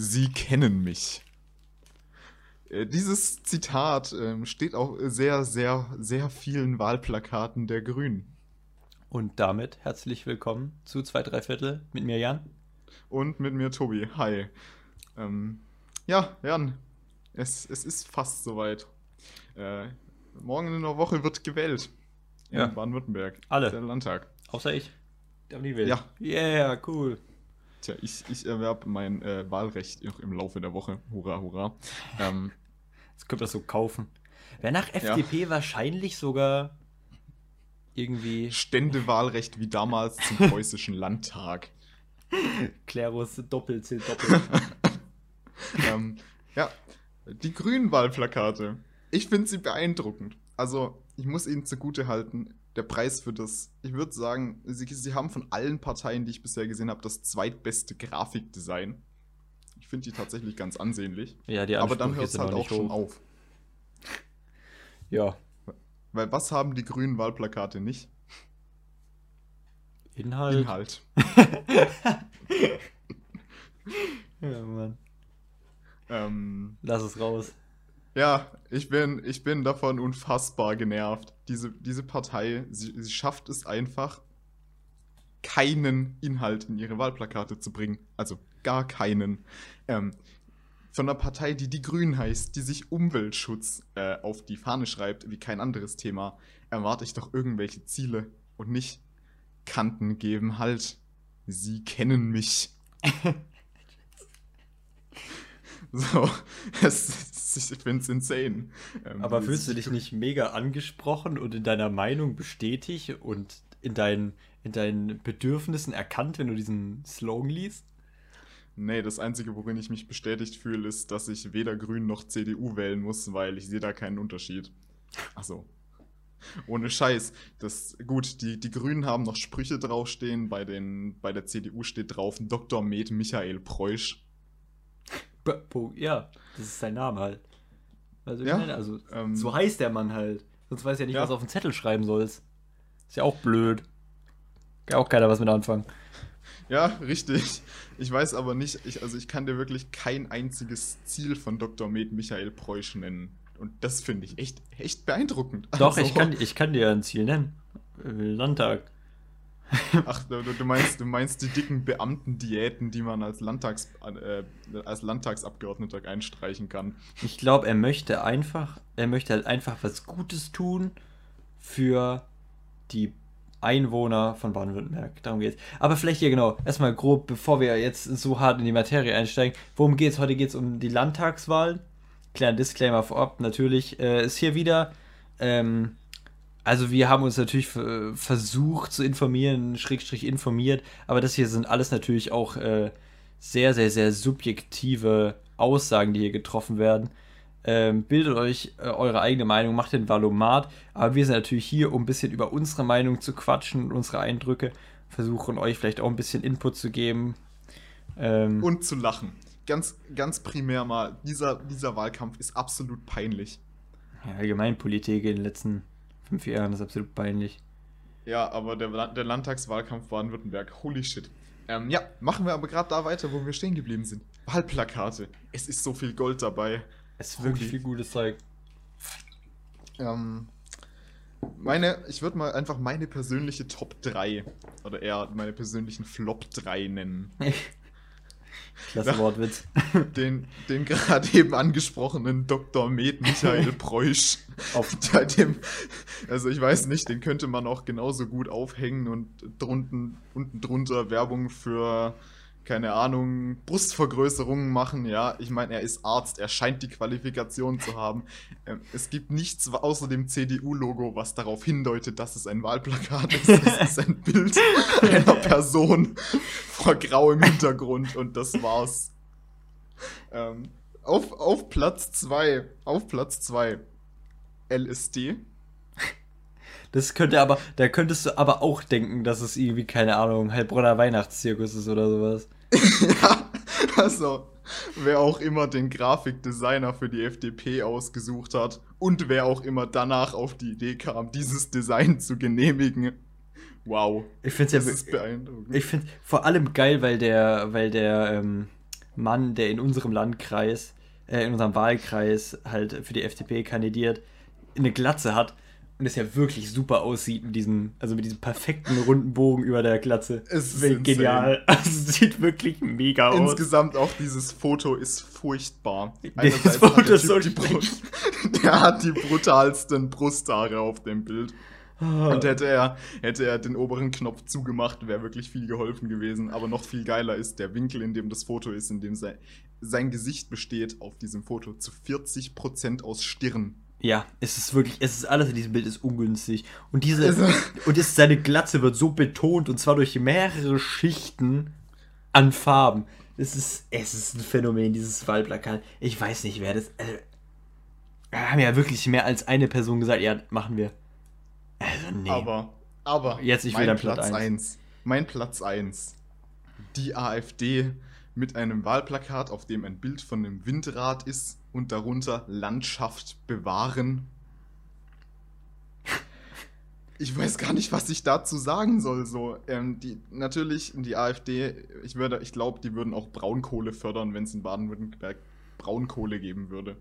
Sie kennen mich. Äh, Dieses Zitat ähm, steht auf sehr, sehr, sehr vielen Wahlplakaten der Grünen. Und damit herzlich willkommen zu 2 3 Viertel mit mir, Jan. Und mit mir Tobi. Hi. Ähm, ja, Jan, es, es ist fast soweit. Äh, morgen in einer Woche wird gewählt. Ja. In Baden-Württemberg. Alle. Der Landtag. Außer ich. Der nie will. Ja. Yeah, cool. Tja, ich, ich erwerbe mein äh, Wahlrecht noch im Laufe der Woche. Hurra, hurra. Ähm, Jetzt könnt ihr das so kaufen. Wäre nach FDP wahrscheinlich sogar irgendwie Ständewahlrecht wie damals zum preußischen Landtag. Klerus doppelt zählt doppelt. ähm, ja, die grünen Wahlplakate. Ich finde sie beeindruckend. Also, ich muss ihnen zugute halten, der Preis für das, ich würde sagen, sie, sie haben von allen Parteien, die ich bisher gesehen habe, das zweitbeste Grafikdesign. Ich finde die tatsächlich ganz ansehnlich. ja, die Aber dann Ansprüche hört es halt auch schon hoch. auf. Ja, Weil was haben die grünen Wahlplakate nicht? Inhalt. Inhalt. Ja, Mann. Ähm, Lass es raus. Ja, ich bin, ich bin davon unfassbar genervt. Diese, diese Partei, sie, sie schafft es einfach, keinen Inhalt in ihre Wahlplakate zu bringen. Also gar keinen. Ähm, von einer Partei, die die Grünen heißt, die sich Umweltschutz äh, auf die Fahne schreibt, wie kein anderes Thema, erwarte ich doch irgendwelche Ziele und nicht Kanten geben. Halt, sie kennen mich. so, es, ich find's insane. Ähm, Aber fühlst du dich nicht mega angesprochen und in deiner Meinung bestätigt und in deinen, in deinen Bedürfnissen erkannt, wenn du diesen Slogan liest? Nee, das Einzige, worin ich mich bestätigt fühle, ist, dass ich weder Grün noch CDU wählen muss, weil ich sehe da keinen Unterschied. Achso. Ohne Scheiß. Das, gut, die, die Grünen haben noch Sprüche draufstehen, bei, den, bei der CDU steht drauf Dr. Med Michael Preusch. Ja, das ist sein Name halt. Also, Ja, meine, also ähm, so heißt der Mann halt. Sonst weiß ja nicht, Ja. was du auf den Zettel schreiben sollst. Ist ja auch blöd. Kann auch keiner was mit anfangen. Ja, richtig. Ich weiß aber nicht, ich, also ich kann dir wirklich kein einziges Ziel von Dr. Med Michael Preusch nennen. Und das finde ich echt, echt beeindruckend. Doch, Also- ich, kann, ich kann dir ein Ziel nennen. Landtag. Ach, du, du meinst, du meinst die dicken Beamtendiäten, die man als, Landtags, äh, als Landtagsabgeordneter einstreichen kann. Ich glaube, er möchte einfach, er möchte halt einfach was Gutes tun für die Einwohner von Baden-Württemberg. Darum geht's. Aber vielleicht hier genau, erstmal grob, bevor wir jetzt so hart in die Materie einsteigen. Worum geht's? Heute geht's um die Landtagswahl. Kleiner Disclaimer vorab, natürlich äh, ist hier wieder. Ähm, also wir haben uns natürlich äh, versucht zu informieren, Schrägstrich informiert, aber das hier sind alles natürlich auch äh, sehr, sehr, sehr subjektive Aussagen, die hier getroffen werden. Ähm, bildet euch äh, eure eigene Meinung, macht den Valomat, aber wir sind natürlich hier, um ein bisschen über unsere Meinung zu quatschen und unsere Eindrücke, versuchen euch vielleicht auch ein bisschen Input zu geben. Ähm, Und zu lachen. Ganz, ganz primär mal, dieser, dieser Wahlkampf ist absolut peinlich. ja, Allgemeinpolitik in den letzten fünf Jahren ist absolut peinlich. Ja, aber der, der Landtagswahlkampf Baden-Württemberg, holy shit. Ähm, ja, machen wir aber gerade da weiter, wo wir stehen geblieben sind. Wahlplakate. Es ist so viel Gold dabei. Es ist wirklich Holy- viel gutes Zeug. Ähm, meine, ich würde mal einfach meine persönliche Top 3 oder eher meine persönlichen Flop 3 nennen. Klasse. Wortwitz. Den, den gerade eben angesprochenen Dr. Med Michael Preusch. Auf, Bei dem, also ich weiß nicht, den könnte man auch genauso gut aufhängen und drunten, unten drunter Werbung für, keine Ahnung, Brustvergrößerungen machen. Ja, ich meine, er ist Arzt, er scheint die Qualifikation zu haben. Ähm, es gibt nichts außer dem CDU-Logo, was darauf hindeutet, dass es ein Wahlplakat ist. Es ist ein Bild einer Person vor grauem Hintergrund und das war's. Ähm, auf, auf Platz 2, auf Platz 2, LSD. Das könnte aber, da könntest du aber auch denken, dass es irgendwie, keine Ahnung, Heilbronner Weihnachtszirkus ist oder sowas. ja, also, wer auch immer den Grafikdesigner für die FDP ausgesucht hat und wer auch immer danach auf die Idee kam, dieses Design zu genehmigen. Wow. Ich finde es ist ja, beeindruckend. ich finde vor allem geil, weil der, weil der, ähm, Mann, der in unserem Landkreis, äh, in unserem Wahlkreis halt für die FDP kandidiert, eine Glatze hat und es ja wirklich super aussieht mit diesem, also mit diesem perfekten runden Bogen über der Glatze. Es ist genial. Also, es sieht wirklich mega aus. Insgesamt auch dieses Foto ist furchtbar. Das Foto ist so die. Brust, der hat die brutalsten Brusthaare auf dem Bild. Und hätte er, hätte er den oberen Knopf zugemacht, wäre wirklich viel geholfen gewesen. Aber noch viel geiler ist der Winkel, in dem das Foto ist, in dem sein, sein Gesicht besteht auf diesem Foto zu 40% aus Stirn. Ja, es ist wirklich, es ist alles in diesem Bild ist ungünstig. Und diese, Also- und es, seine Glatze wird so betont und zwar durch mehrere Schichten an Farben. Es ist, es ist ein Phänomen, dieses Wahlplakat. Ich weiß nicht, wer das. Also, haben ja wirklich mehr als eine Person gesagt, ja, machen wir. Also, nee. Aber, aber, Jetzt, ich will dein Platz Platz eins. 1. Mein Platz 1. Die AfD mit einem Wahlplakat, auf dem ein Bild von einem Windrad ist und darunter Landschaft bewahren. Ich weiß gar nicht, was ich dazu sagen soll. So, ähm, die, natürlich, die AfD, ich ich glaube, die würden auch Braunkohle fördern, wenn es in Baden-Württemberg Braunkohle geben würde.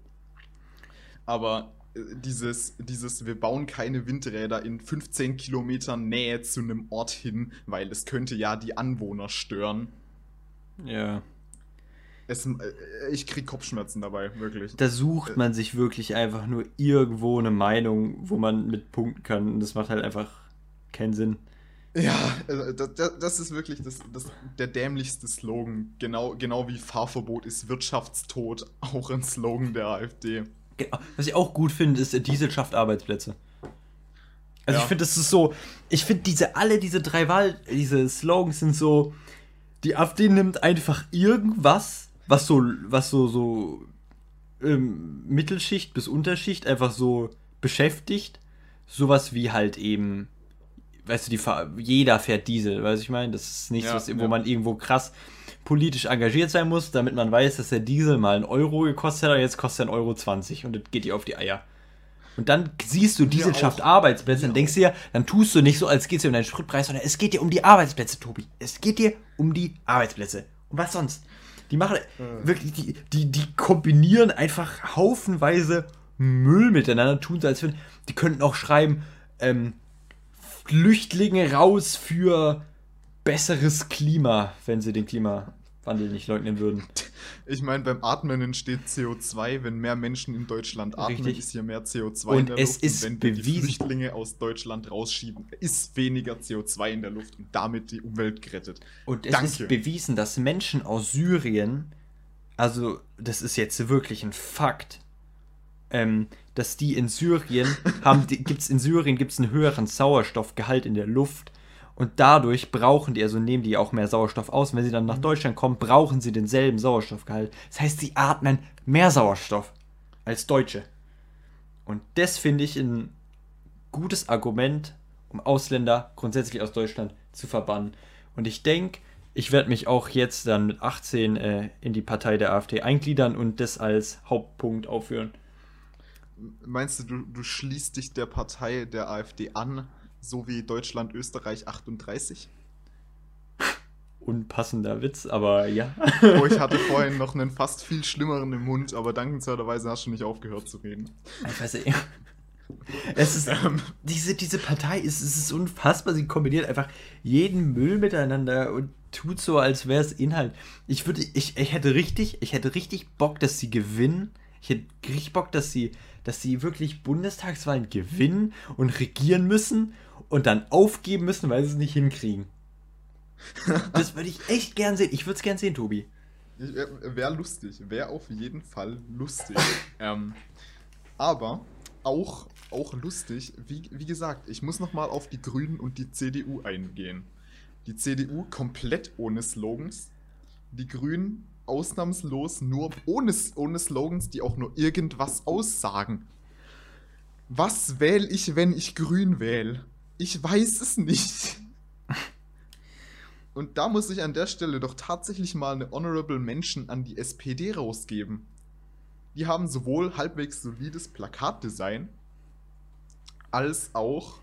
Aber äh, dieses, dieses, wir bauen keine Windräder in 15 Kilometern Nähe zu einem Ort hin, weil es könnte ja die Anwohner stören. Ja. Es, äh, ich krieg Kopfschmerzen dabei, wirklich. Da sucht man sich wirklich einfach nur irgendwo eine Meinung, wo man mit punkten kann. Und das macht halt einfach keinen Sinn. Ja, also das, das- das ist wirklich das, das, der dämlichste Slogan. Genau, genau wie Fahrverbot ist Wirtschaftstod auch ein Slogan der AfD. Genau. Was ich auch gut finde, ist, Diesel schafft Arbeitsplätze. Also Ja. ich finde, das ist so, ich finde diese, alle diese drei Wahl, diese Slogans sind so, die AfD nimmt einfach irgendwas, was so, was so, so ähm, Mittelschicht bis Unterschicht einfach so beschäftigt. Sowas wie halt eben, weißt du, die, jeder fährt Diesel, weißt du, ich meine, das ist nichts, Ja, was, wo ja. man irgendwo krass politisch engagiert sein muss, damit man weiß, dass der Diesel mal einen Euro gekostet hat und jetzt kostet er 1,20 Euro 20 und das geht dir auf die Eier. Und dann siehst du, Diesel auch. schafft Arbeitsplätze, dann denkst du dir, dann tust du nicht so, als geht es dir um deinen Spritpreis, sondern es geht dir um die Arbeitsplätze, Tobi. Es geht dir um die Arbeitsplätze. Und was sonst? Die machen wirklich, die, die, die kombinieren einfach haufenweise Müll miteinander, tun so, als wenn, die könnten auch schreiben, ähm, Flüchtlinge raus für besseres Klima, wenn sie den Klimawandel nicht leugnen würden. Ich meine, beim Atmen entsteht CO2. Wenn mehr Menschen in Deutschland atmen, Richtig. ist hier mehr CO2 Und in der es Luft. ist und wenn wir die bewiesen- Flüchtlinge aus Deutschland rausschieben, ist weniger CO2 in der Luft und damit die Umwelt gerettet. Und es Danke. ist bewiesen, dass Menschen aus Syrien, also das ist jetzt wirklich ein Fakt, ähm, dass die in Syrien haben, die, gibt's in Syrien gibt's einen höheren Sauerstoffgehalt in der Luft und dadurch brauchen die, also nehmen die auch mehr Sauerstoff aus. Und wenn sie dann nach Deutschland kommen, brauchen sie denselben Sauerstoffgehalt. Das heißt, sie atmen mehr Sauerstoff als Deutsche. Und das finde ich ein gutes Argument, um Ausländer grundsätzlich aus Deutschland zu verbannen. Und ich denke, ich werde mich auch jetzt dann mit 18 äh, in die Partei der AfD eingliedern und das als Hauptpunkt aufführen. Meinst du, du, du schließt dich der Partei der AfD an, so wie Deutschland, Österreich 38? Unpassender Witz, aber ja. Oh, ich hatte vorhin noch einen fast viel schlimmeren im Mund, aber dankenswerterweise hast du nicht aufgehört zu reden. Ich weiß nicht. Es ist, Ähm, diese, diese Partei ist, es ist unfassbar. Sie kombiniert einfach jeden Müll miteinander und tut so, als wäre es Inhalt. Ich würde, ich, ich hätte richtig, ich hätte richtig Bock, dass sie gewinnen. Ich hätte richtig Bock, dass sie, dass sie wirklich Bundestagswahlen gewinnen und regieren müssen und dann aufgeben müssen, weil sie es nicht hinkriegen. Das würde ich echt gern sehen. Ich würde es gern sehen, Tobi. Wäre wär lustig, wäre auf jeden Fall lustig. ähm, aber auch, auch lustig, wie, wie gesagt, ich muss nochmal auf die Grünen und die CDU eingehen. Die CDU komplett ohne Slogans, die Grünen ausnahmslos nur ohne, ohne Slogans, die auch nur irgendwas aussagen. Was wähle ich, wenn ich grün wähle? Ich weiß es nicht. Und da muss ich an der Stelle doch tatsächlich mal eine Honorable Mention an die SPD rausgeben. Die haben sowohl halbwegs solides Plakatdesign, als auch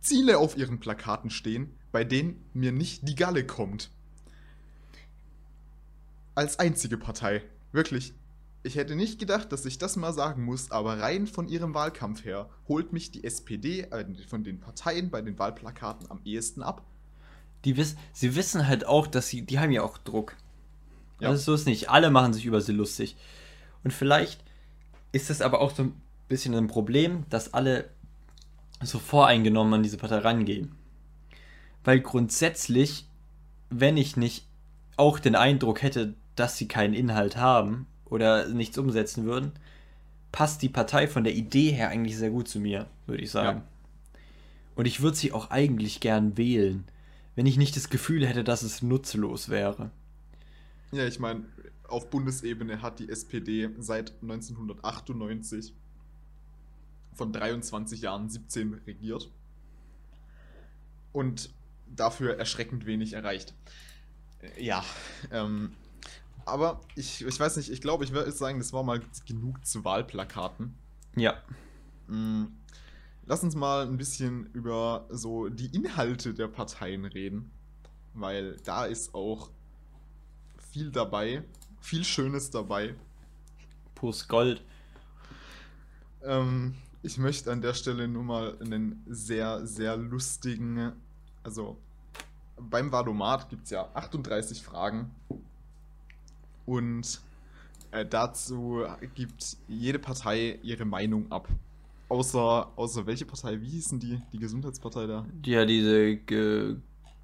Ziele auf ihren Plakaten stehen, bei denen mir nicht die Galle kommt. als einzige Partei. Wirklich. Ich hätte nicht gedacht, dass ich das mal sagen muss, aber rein von ihrem Wahlkampf her holt mich die SPD äh, von den Parteien bei den Wahlplakaten am ehesten ab. Die wiss, sie wissen halt auch, dass sie, die haben ja auch Druck. Ja. Also so ist nicht. Alle machen sich über sie lustig. Und vielleicht ist es aber auch so ein bisschen ein Problem, dass alle so voreingenommen an diese Partei rangehen. Weil grundsätzlich, wenn ich nicht auch den Eindruck hätte, dass sie keinen Inhalt haben oder nichts umsetzen würden, passt die Partei von der Idee her eigentlich sehr gut zu mir, würde ich sagen. Und ich würde sie auch eigentlich gern wählen, wenn ich nicht das Gefühl hätte, dass es nutzlos wäre. Ja, ich meine, auf Bundesebene hat die SPD seit 1998 von 23 Jahren 17 regiert und dafür erschreckend wenig erreicht. Äh, Ja, ähm, aber ich, ich weiß nicht, ich glaube, ich würde sagen, das war mal genug zu Wahlplakaten. Ja. Mm, Lass uns mal ein bisschen über so die Inhalte der Parteien reden, weil da ist auch viel dabei, viel Schönes dabei. Pures Gold. Ähm, ich möchte an der Stelle nur mal einen sehr, sehr lustigen, also beim Valomat gibt es ja 38 Fragen und äh, dazu gibt jede Partei ihre Meinung ab. Außer, außer welche Partei? Wie hießen die? Die Gesundheitspartei da? Ja, diese,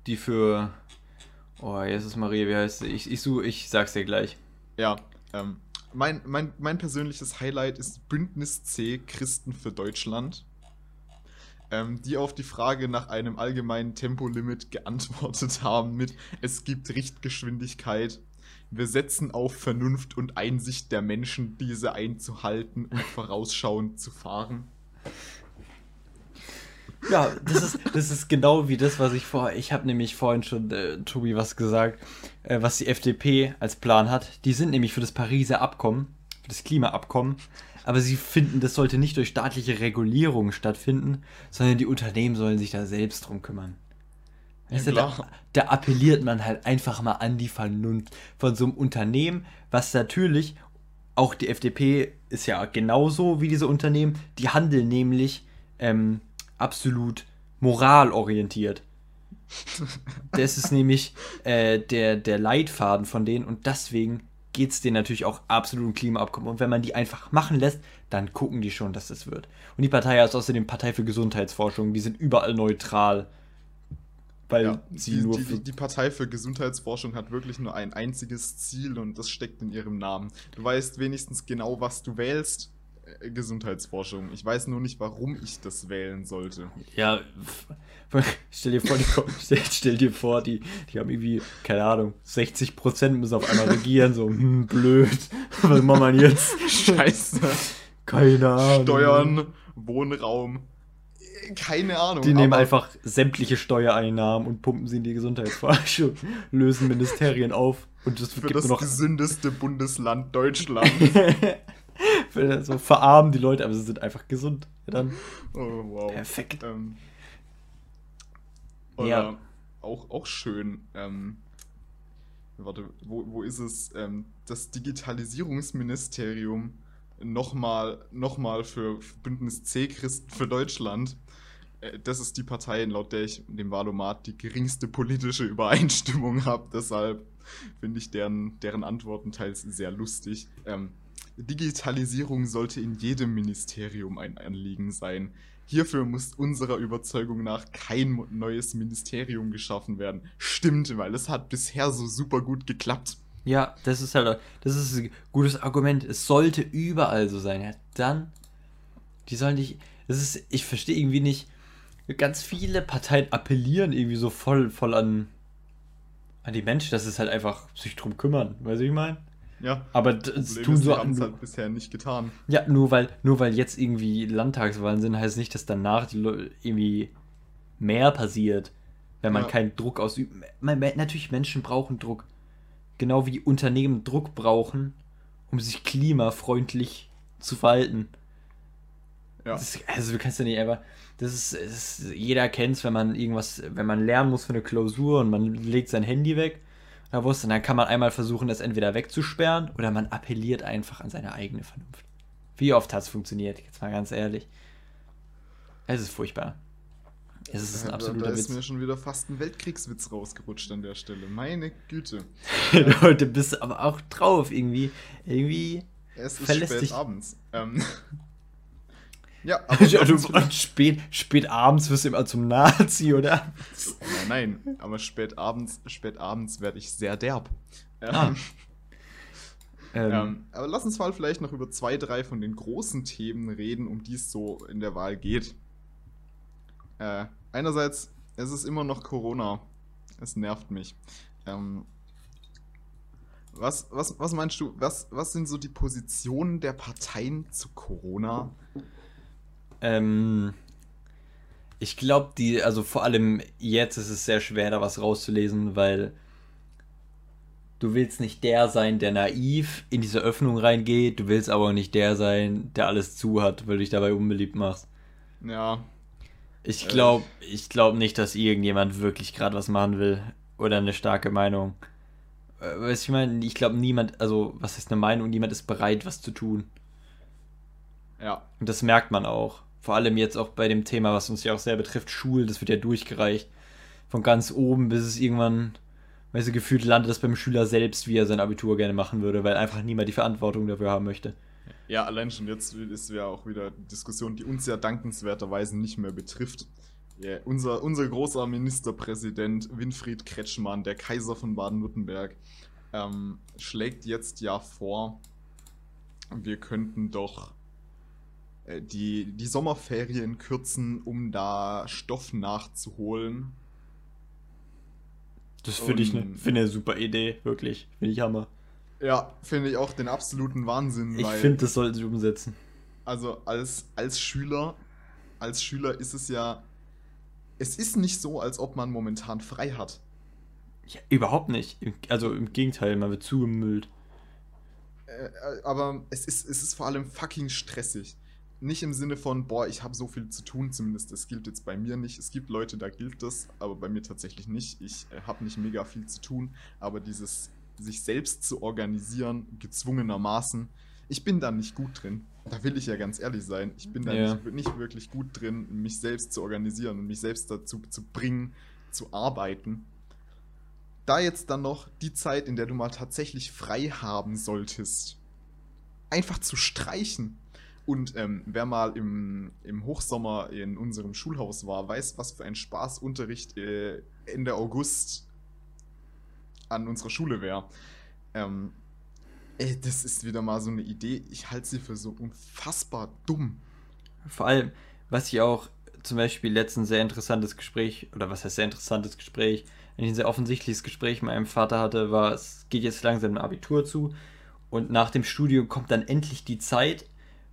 die für. Oh, ist Maria, wie heißt sie? Ich, ich, such- ich sag's dir gleich. Ja, ähm, mein, mein, mein persönliches Highlight ist Bündnis C Christen für Deutschland, ähm, die auf die Frage nach einem allgemeinen Tempolimit geantwortet haben mit Es gibt Richtgeschwindigkeit. Wir setzen auf Vernunft und Einsicht der Menschen, diese einzuhalten und vorausschauend zu fahren. Ja, das ist, das ist genau wie das, was ich vorher. Ich habe nämlich vorhin schon, äh, Tobi, was gesagt, äh, was die FDP als Plan hat. Die sind nämlich für das Pariser Abkommen, für das Klimaabkommen. Aber sie finden, das sollte nicht durch staatliche Regulierung stattfinden, sondern die Unternehmen sollen sich da selbst drum kümmern. Weißt Ja, du, da, da appelliert man halt einfach mal an die Vernunft von so einem Unternehmen, was natürlich, auch die FDP ist ja genauso wie diese Unternehmen, die handeln nämlich ähm, absolut moralorientiert. Das ist nämlich äh, der, der Leitfaden von denen und deswegen geht es denen natürlich auch absolut um Klimaabkommen. Und wenn man die einfach machen lässt, dann gucken die schon, dass das wird. Und die Partei ist außerdem Partei für Gesundheitsforschung, die sind überall neutral. Weil Ja, sie die, nur die, die, Partei für Gesundheitsforschung hat wirklich nur ein einziges Ziel und das steckt in ihrem Namen. Du weißt wenigstens genau, was du wählst. Äh, Gesundheitsforschung. Ich weiß nur nicht, warum ich das wählen sollte. Ja, stell dir vor, die, stell, stell dir vor, die, die haben irgendwie, keine Ahnung, 60% müssen auf einmal regieren, so, hm, blöd, was machen wir jetzt? Scheiße. Keine Ahnung. Steuern, Wohnraum. Keine Ahnung. Die nehmen einfach sämtliche Steuereinnahmen und pumpen sie in die Gesundheitsforschung, lösen Ministerien auf und für gibt das nur noch gesündeste Bundesland Deutschland. so verarmen die Leute, aber sie sind einfach gesund. Ja, dann Oh, wow. perfekt. Ähm, oder Ja. auch, auch schön. Ähm, warte, wo, wo ist es? Ähm, das Digitalisierungsministerium nochmal noch mal für Bündnis C Christen für Deutschland. Äh, Das ist die Partei, laut der ich dem Wahlomat die geringste politische Übereinstimmung habe. Deshalb finde ich deren, deren Antworten teils sehr lustig. Ähm, Digitalisierung sollte in jedem Ministerium ein Anliegen sein. Hierfür muss unserer Überzeugung nach kein neues Ministerium geschaffen werden. Stimmt, weil es hat bisher so super gut geklappt. Ja, das ist halt, das ist ein gutes Argument. Es sollte überall so sein. Ja, dann, die sollen nicht, das ist, ich verstehe irgendwie nicht, ganz viele Parteien appellieren irgendwie so voll, voll an, an die Menschen, dass es halt einfach sich drum kümmern. Weißt du, wie ich meine? Ja, Aber das Problem tun ist, so, haben halt bisher nicht getan. ja, nur weil, nur weil jetzt irgendwie Landtagswahlen sind, heißt nicht, dass danach irgendwie mehr passiert, wenn man Ja. keinen Druck ausübt. Man, natürlich, Menschen brauchen Druck. Genau wie Unternehmen Druck brauchen, um sich klimafreundlich zu verhalten. Ja. Das, also du kannst ja nicht einfach. Das ist, ist jeder kennt es, wenn man irgendwas, wenn man lernen muss für eine Klausur und man legt sein Handy weg Da wusste, dann kann man einmal versuchen, das entweder wegzusperren oder man appelliert einfach an seine eigene Vernunft. Wie oft hat es funktioniert? Jetzt mal ganz ehrlich. Es ist furchtbar. Es ist ein absoluter da, da ist Witz. mir schon wieder fast ein Weltkriegswitz rausgerutscht an der Stelle. Meine Güte. Leute, bist du aber auch drauf irgendwie. Irgendwie. Es ist spät dich. abends. Ähm. Ja, aber du, spät, spät abends wirst du immer zum Nazi, oder? Nein, nein, aber spät abends, spät abends werde ich sehr derb. Ah. Ähm, ähm, ähm, aber lass uns mal vielleicht noch über zwei, drei von den großen Themen reden, um die es so in der Wahl geht. Äh, einerseits, es ist immer noch Corona. Es nervt mich. Ähm, was, was, was meinst du, was, was sind so die Positionen der Parteien zu Corona? Ähm, ich glaube, die, also vor allem jetzt ist es sehr schwer, da was rauszulesen, weil du willst nicht der sein, der naiv in diese Öffnung reingeht, du willst aber auch nicht der sein, der alles zu hat, weil du dich dabei unbeliebt machst. Ja, ich glaube äh. ich glaub nicht, dass irgendjemand wirklich gerade was machen will oder eine starke Meinung. Äh, weißt ich meine, ich glaube niemand, also was ist eine Meinung, niemand ist bereit, was zu tun. Ja. Und das merkt man auch. Vor allem jetzt auch bei dem Thema, was uns ja auch sehr betrifft, Schulen, das wird ja durchgereicht. Von ganz oben bis es irgendwann, weißt du, gefühlt landet das beim Schüler selbst, wie er sein Abitur gerne machen würde, weil einfach niemand die Verantwortung dafür haben möchte. Ja, allein schon jetzt ist ja auch wieder eine Diskussion, die uns ja dankenswerterweise nicht mehr betrifft. Yeah, unser, unser großer Ministerpräsident Winfried Kretschmann, der Kaiser von Baden-Württemberg, ähm, schlägt jetzt ja vor, wir könnten doch die, die Sommerferien kürzen, um da Stoff nachzuholen. Das finde ich eine find eine super Idee, wirklich. Finde ich Hammer. Ja, finde ich auch den absoluten Wahnsinn. Ich finde, das sollten sie umsetzen. Also als, als Schüler, als Schüler ist es ja, es ist nicht so, als ob man momentan frei hat. Ja, überhaupt nicht. Also im Gegenteil, man wird zugemüllt. Äh, äh, aber es ist, es ist vor allem fucking stressig. Nicht im Sinne von, boah, ich habe so viel zu tun, zumindest das gilt jetzt bei mir nicht. Es gibt Leute, da gilt das, aber bei mir tatsächlich nicht. Ich äh, habe nicht mega viel zu tun, aber dieses sich selbst zu organisieren, gezwungenermaßen. Ich bin da nicht gut drin. Da will ich ja ganz ehrlich sein. Ich bin da ja. nicht, nicht, wirklich gut drin, mich selbst zu organisieren und mich selbst dazu zu bringen, zu arbeiten. Da jetzt dann noch die Zeit, in der du mal tatsächlich frei haben solltest, einfach zu streichen. Und ähm, wer mal im, im Hochsommer in unserem Schulhaus war, weiß, was für ein Spaßunterricht äh, Ende August an unserer Schule wäre. Ähm, ey, das ist wieder mal so eine Idee. Ich halte sie für so unfassbar dumm. Vor allem, was ich auch zum Beispiel letztens sehr interessantes Gespräch, oder was heißt sehr interessantes Gespräch, ein sehr offensichtliches Gespräch mit meinem Vater hatte, war, es geht jetzt langsam ein Abitur zu und nach dem Studium kommt dann endlich die Zeit,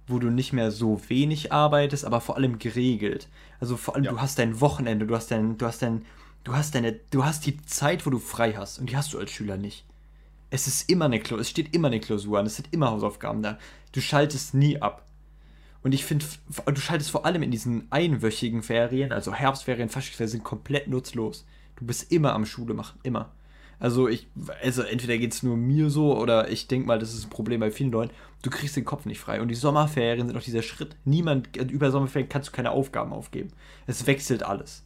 wo du nicht mehr so wenig arbeitest, aber vor allem geregelt. Also vor allem, ja. du hast dein Wochenende, du hast dein, du hast dein Du hast deine, du hast die Zeit, wo du frei hast und die hast du als Schüler nicht. Es ist immer eine Klausur, es steht immer eine Klausur an, es sind immer Hausaufgaben da. Du schaltest nie ab. Und ich finde, du schaltest vor allem in diesen einwöchigen Ferien, also Herbstferien, Faschingsferien, sind komplett nutzlos. Du bist immer am Schule machen, immer. Also ich, also entweder geht es nur mir so oder ich denke mal, das ist ein Problem bei vielen Leuten. Du kriegst den Kopf nicht frei. Und die Sommerferien sind auch dieser Schritt. Niemand, über Sommerferien kannst du keine Aufgaben aufgeben. Es wechselt alles.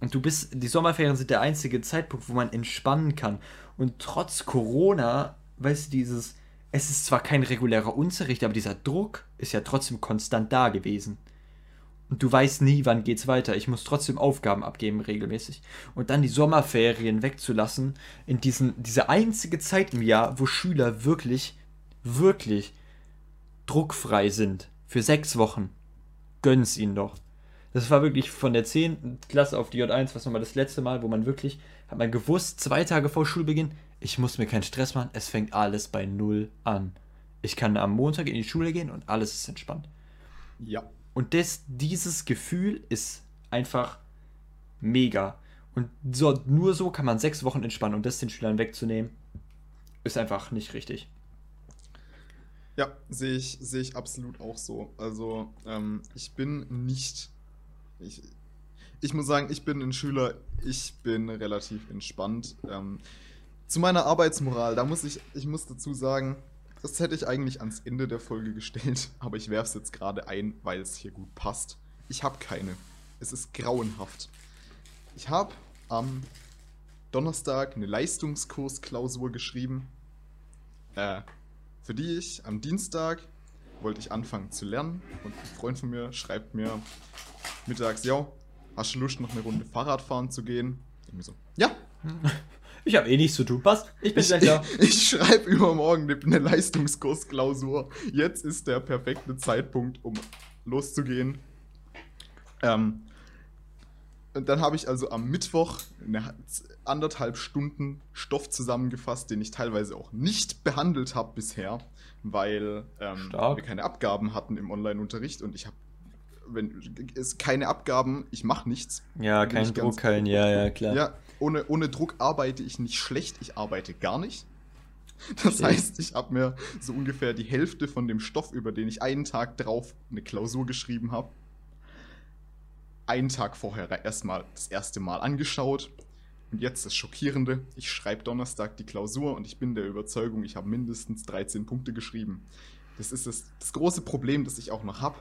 Und du bist, die Sommerferien sind der einzige Zeitpunkt, wo man entspannen kann. Und trotz Corona, weißt du, dieses, es ist zwar kein regulärer Unterricht, aber dieser Druck ist ja trotzdem konstant da gewesen. Und du weißt nie, wann geht's weiter. Ich muss trotzdem Aufgaben abgeben regelmäßig. Und dann die Sommerferien wegzulassen, in diesen, diese einzige Zeit im Jahr, wo Schüler wirklich, wirklich druckfrei sind. Für sechs Wochen. Gönn's ihnen doch. Das war wirklich von der 10. Klasse auf die J1, was nochmal das letzte Mal, wo man wirklich, hat man gewusst, zwei Tage vor Schulbeginn, ich muss mir keinen Stress machen, es fängt alles bei Null an. Ich kann am Montag in die Schule gehen und alles ist entspannt. Ja. Und das, dieses Gefühl ist einfach mega. Und so, nur so kann man sechs Wochen entspannen und das den Schülern wegzunehmen, ist einfach nicht richtig. Ja, sehe ich, sehe ich absolut auch so. Also, ähm, ich bin nicht ich, ich muss sagen, ich bin ein Schüler, ich bin relativ entspannt. Ähm, Zu meiner Arbeitsmoral, da muss ich, ich muss dazu sagen, das hätte ich eigentlich ans Ende der Folge gestellt, aber ich werfe es jetzt gerade ein, weil es hier gut passt. Ich habe keine. Es ist grauenhaft. Ich habe am Donnerstag eine Leistungskursklausur geschrieben, äh, für die ich am Dienstag wollte ich anfangen zu lernen und ein Freund von mir schreibt mir mittags, ja, hast du Lust noch eine Runde Fahrrad fahren zu gehen? Ich mir so, ja. Ich habe eh nichts zu tun, passt. Ich bin gleich da. Ich, ich schreibe übermorgen eine Leistungskursklausur. Jetzt ist der perfekte Zeitpunkt, um loszugehen. Ähm, und dann habe ich also am Mittwoch eine anderthalb Stunden Stoff zusammengefasst, den ich teilweise auch nicht behandelt habe bisher, weil ähm, wir keine Abgaben hatten im Online-Unterricht und ich habe, wenn es keine Abgaben, ich mache nichts. Ja, kein Druck, kein, ja, ja, klar. Ja, ohne, ohne Druck arbeite ich nicht schlecht, ich arbeite gar nicht. Das heißt, ich habe mir so ungefähr die Hälfte von dem Stoff, über den ich einen Tag drauf eine Klausur geschrieben habe, einen Tag vorher erstmal das erste Mal angeschaut. Und jetzt das Schockierende, ich schreibe Donnerstag die Klausur und ich bin der Überzeugung, ich habe mindestens 13 Punkte geschrieben. Das ist das, das große Problem, das ich auch noch habe.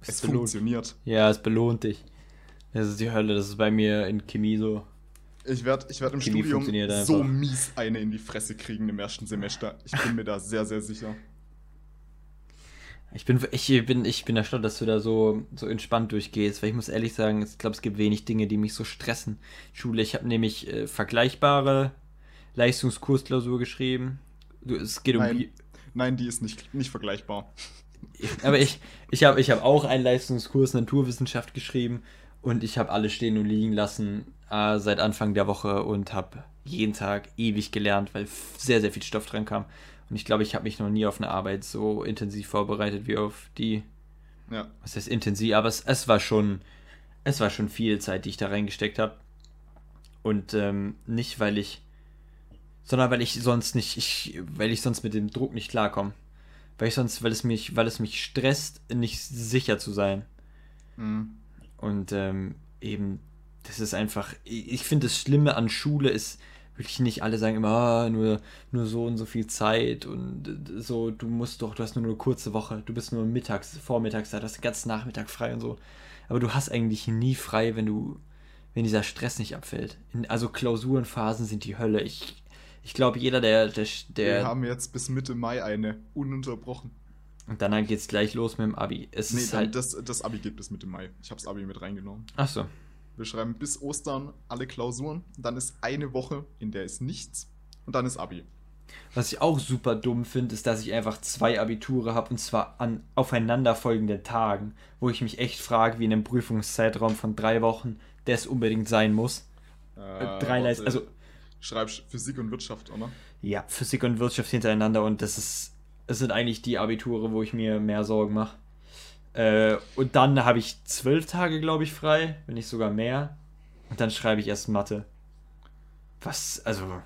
Es, belohnt. funktioniert. Ja, es belohnt dich. Das ist die Hölle, das ist bei mir in Chemie so. Ich werde ich werd im Chemie Studium so mies eine in die Fresse kriegen im ersten Semester. Ich bin mir da sehr, sehr sicher. Ich bin, ich bin, ich bin erstaunt, dass du da so, so entspannt durchgehst, weil ich muss ehrlich sagen, ich glaube, es gibt wenig Dinge, die mich so stressen. Schule, ich habe nämlich äh, vergleichbare Leistungskursklausur geschrieben. Du, es geht Nein. um. Nein, die ist nicht, nicht vergleichbar. Aber ich, ich habe ich hab auch einen Leistungskurs Naturwissenschaft geschrieben und ich habe alle stehen und liegen lassen äh, seit Anfang der Woche und habe jeden Tag ewig gelernt, weil sehr, sehr viel Stoff dran kam. Und ich glaube, ich habe mich noch nie auf eine Arbeit so intensiv vorbereitet wie auf die. Ja. Was heißt intensiv? Aber es, es war schon, es war schon viel Zeit, die ich da reingesteckt habe. Und ähm, nicht, weil ich, sondern weil ich sonst nicht, ich, weil ich sonst mit dem Druck nicht klarkomme. Weil ich sonst, weil es mich, weil es mich stresst, nicht sicher zu sein. Mhm. Und ähm, eben, das ist einfach, ich finde das Schlimme an Schule ist, wirklich nicht alle sagen immer, ah, nur, nur so und so viel Zeit und so, du musst doch, du hast nur eine kurze Woche, du bist nur mittags, vormittags da, du hast den ganzen Nachmittag frei und so. Aber du hast eigentlich nie frei, wenn du, wenn dieser Stress nicht abfällt. In, also Klausurenphasen sind die Hölle. Ich, ich glaube, jeder, der, der, der. Wir haben jetzt bis Mitte Mai eine, ununterbrochen. Und dann geht es gleich los mit dem Abi. Es nee, halt das, das Abi geht bis Mitte Mai. Ich habe das Abi mit reingenommen. Ach so. Wir schreiben bis Ostern alle Klausuren. Dann ist eine Woche, in der ist nichts. Und dann ist Abi. Was ich auch super dumm finde, ist, dass ich einfach zwei Abiture habe und zwar an aufeinanderfolgenden Tagen, wo ich mich echt frage, wie in einem Prüfungszeitraum von drei Wochen das unbedingt sein muss. Äh, drei Leist also Schreibst Physik und Wirtschaft, oder? Ja, Physik und Wirtschaft hintereinander und das ist, es sind eigentlich die Abiture, wo ich mir mehr Sorgen mache. Äh, und dann habe ich zwölf Tage, glaube ich, frei, wenn nicht sogar mehr. Und dann schreibe ich erst Mathe. Was, also.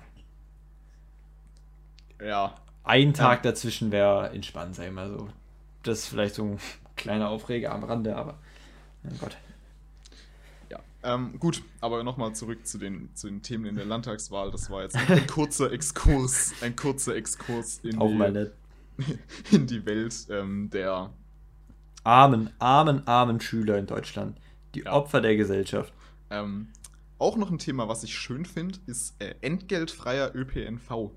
Ja. Ein Tag ja. dazwischen wäre entspannt, sag ich mal so. Das ist vielleicht so ein kleiner Aufreger am Rande, aber. Mein Gott. Ja, ähm, gut, aber nochmal zurück zu den, zu den Themen in der Landtagswahl. Das war jetzt ein kurzer Exkurs, ein kurzer Exkurs in, Auch die, in die Welt ähm, der armen, armen, armen Schüler in Deutschland. Die ja. Opfer der Gesellschaft. Ähm, auch noch ein Thema, was ich schön finde, ist äh, entgeltfreier ÖPNV.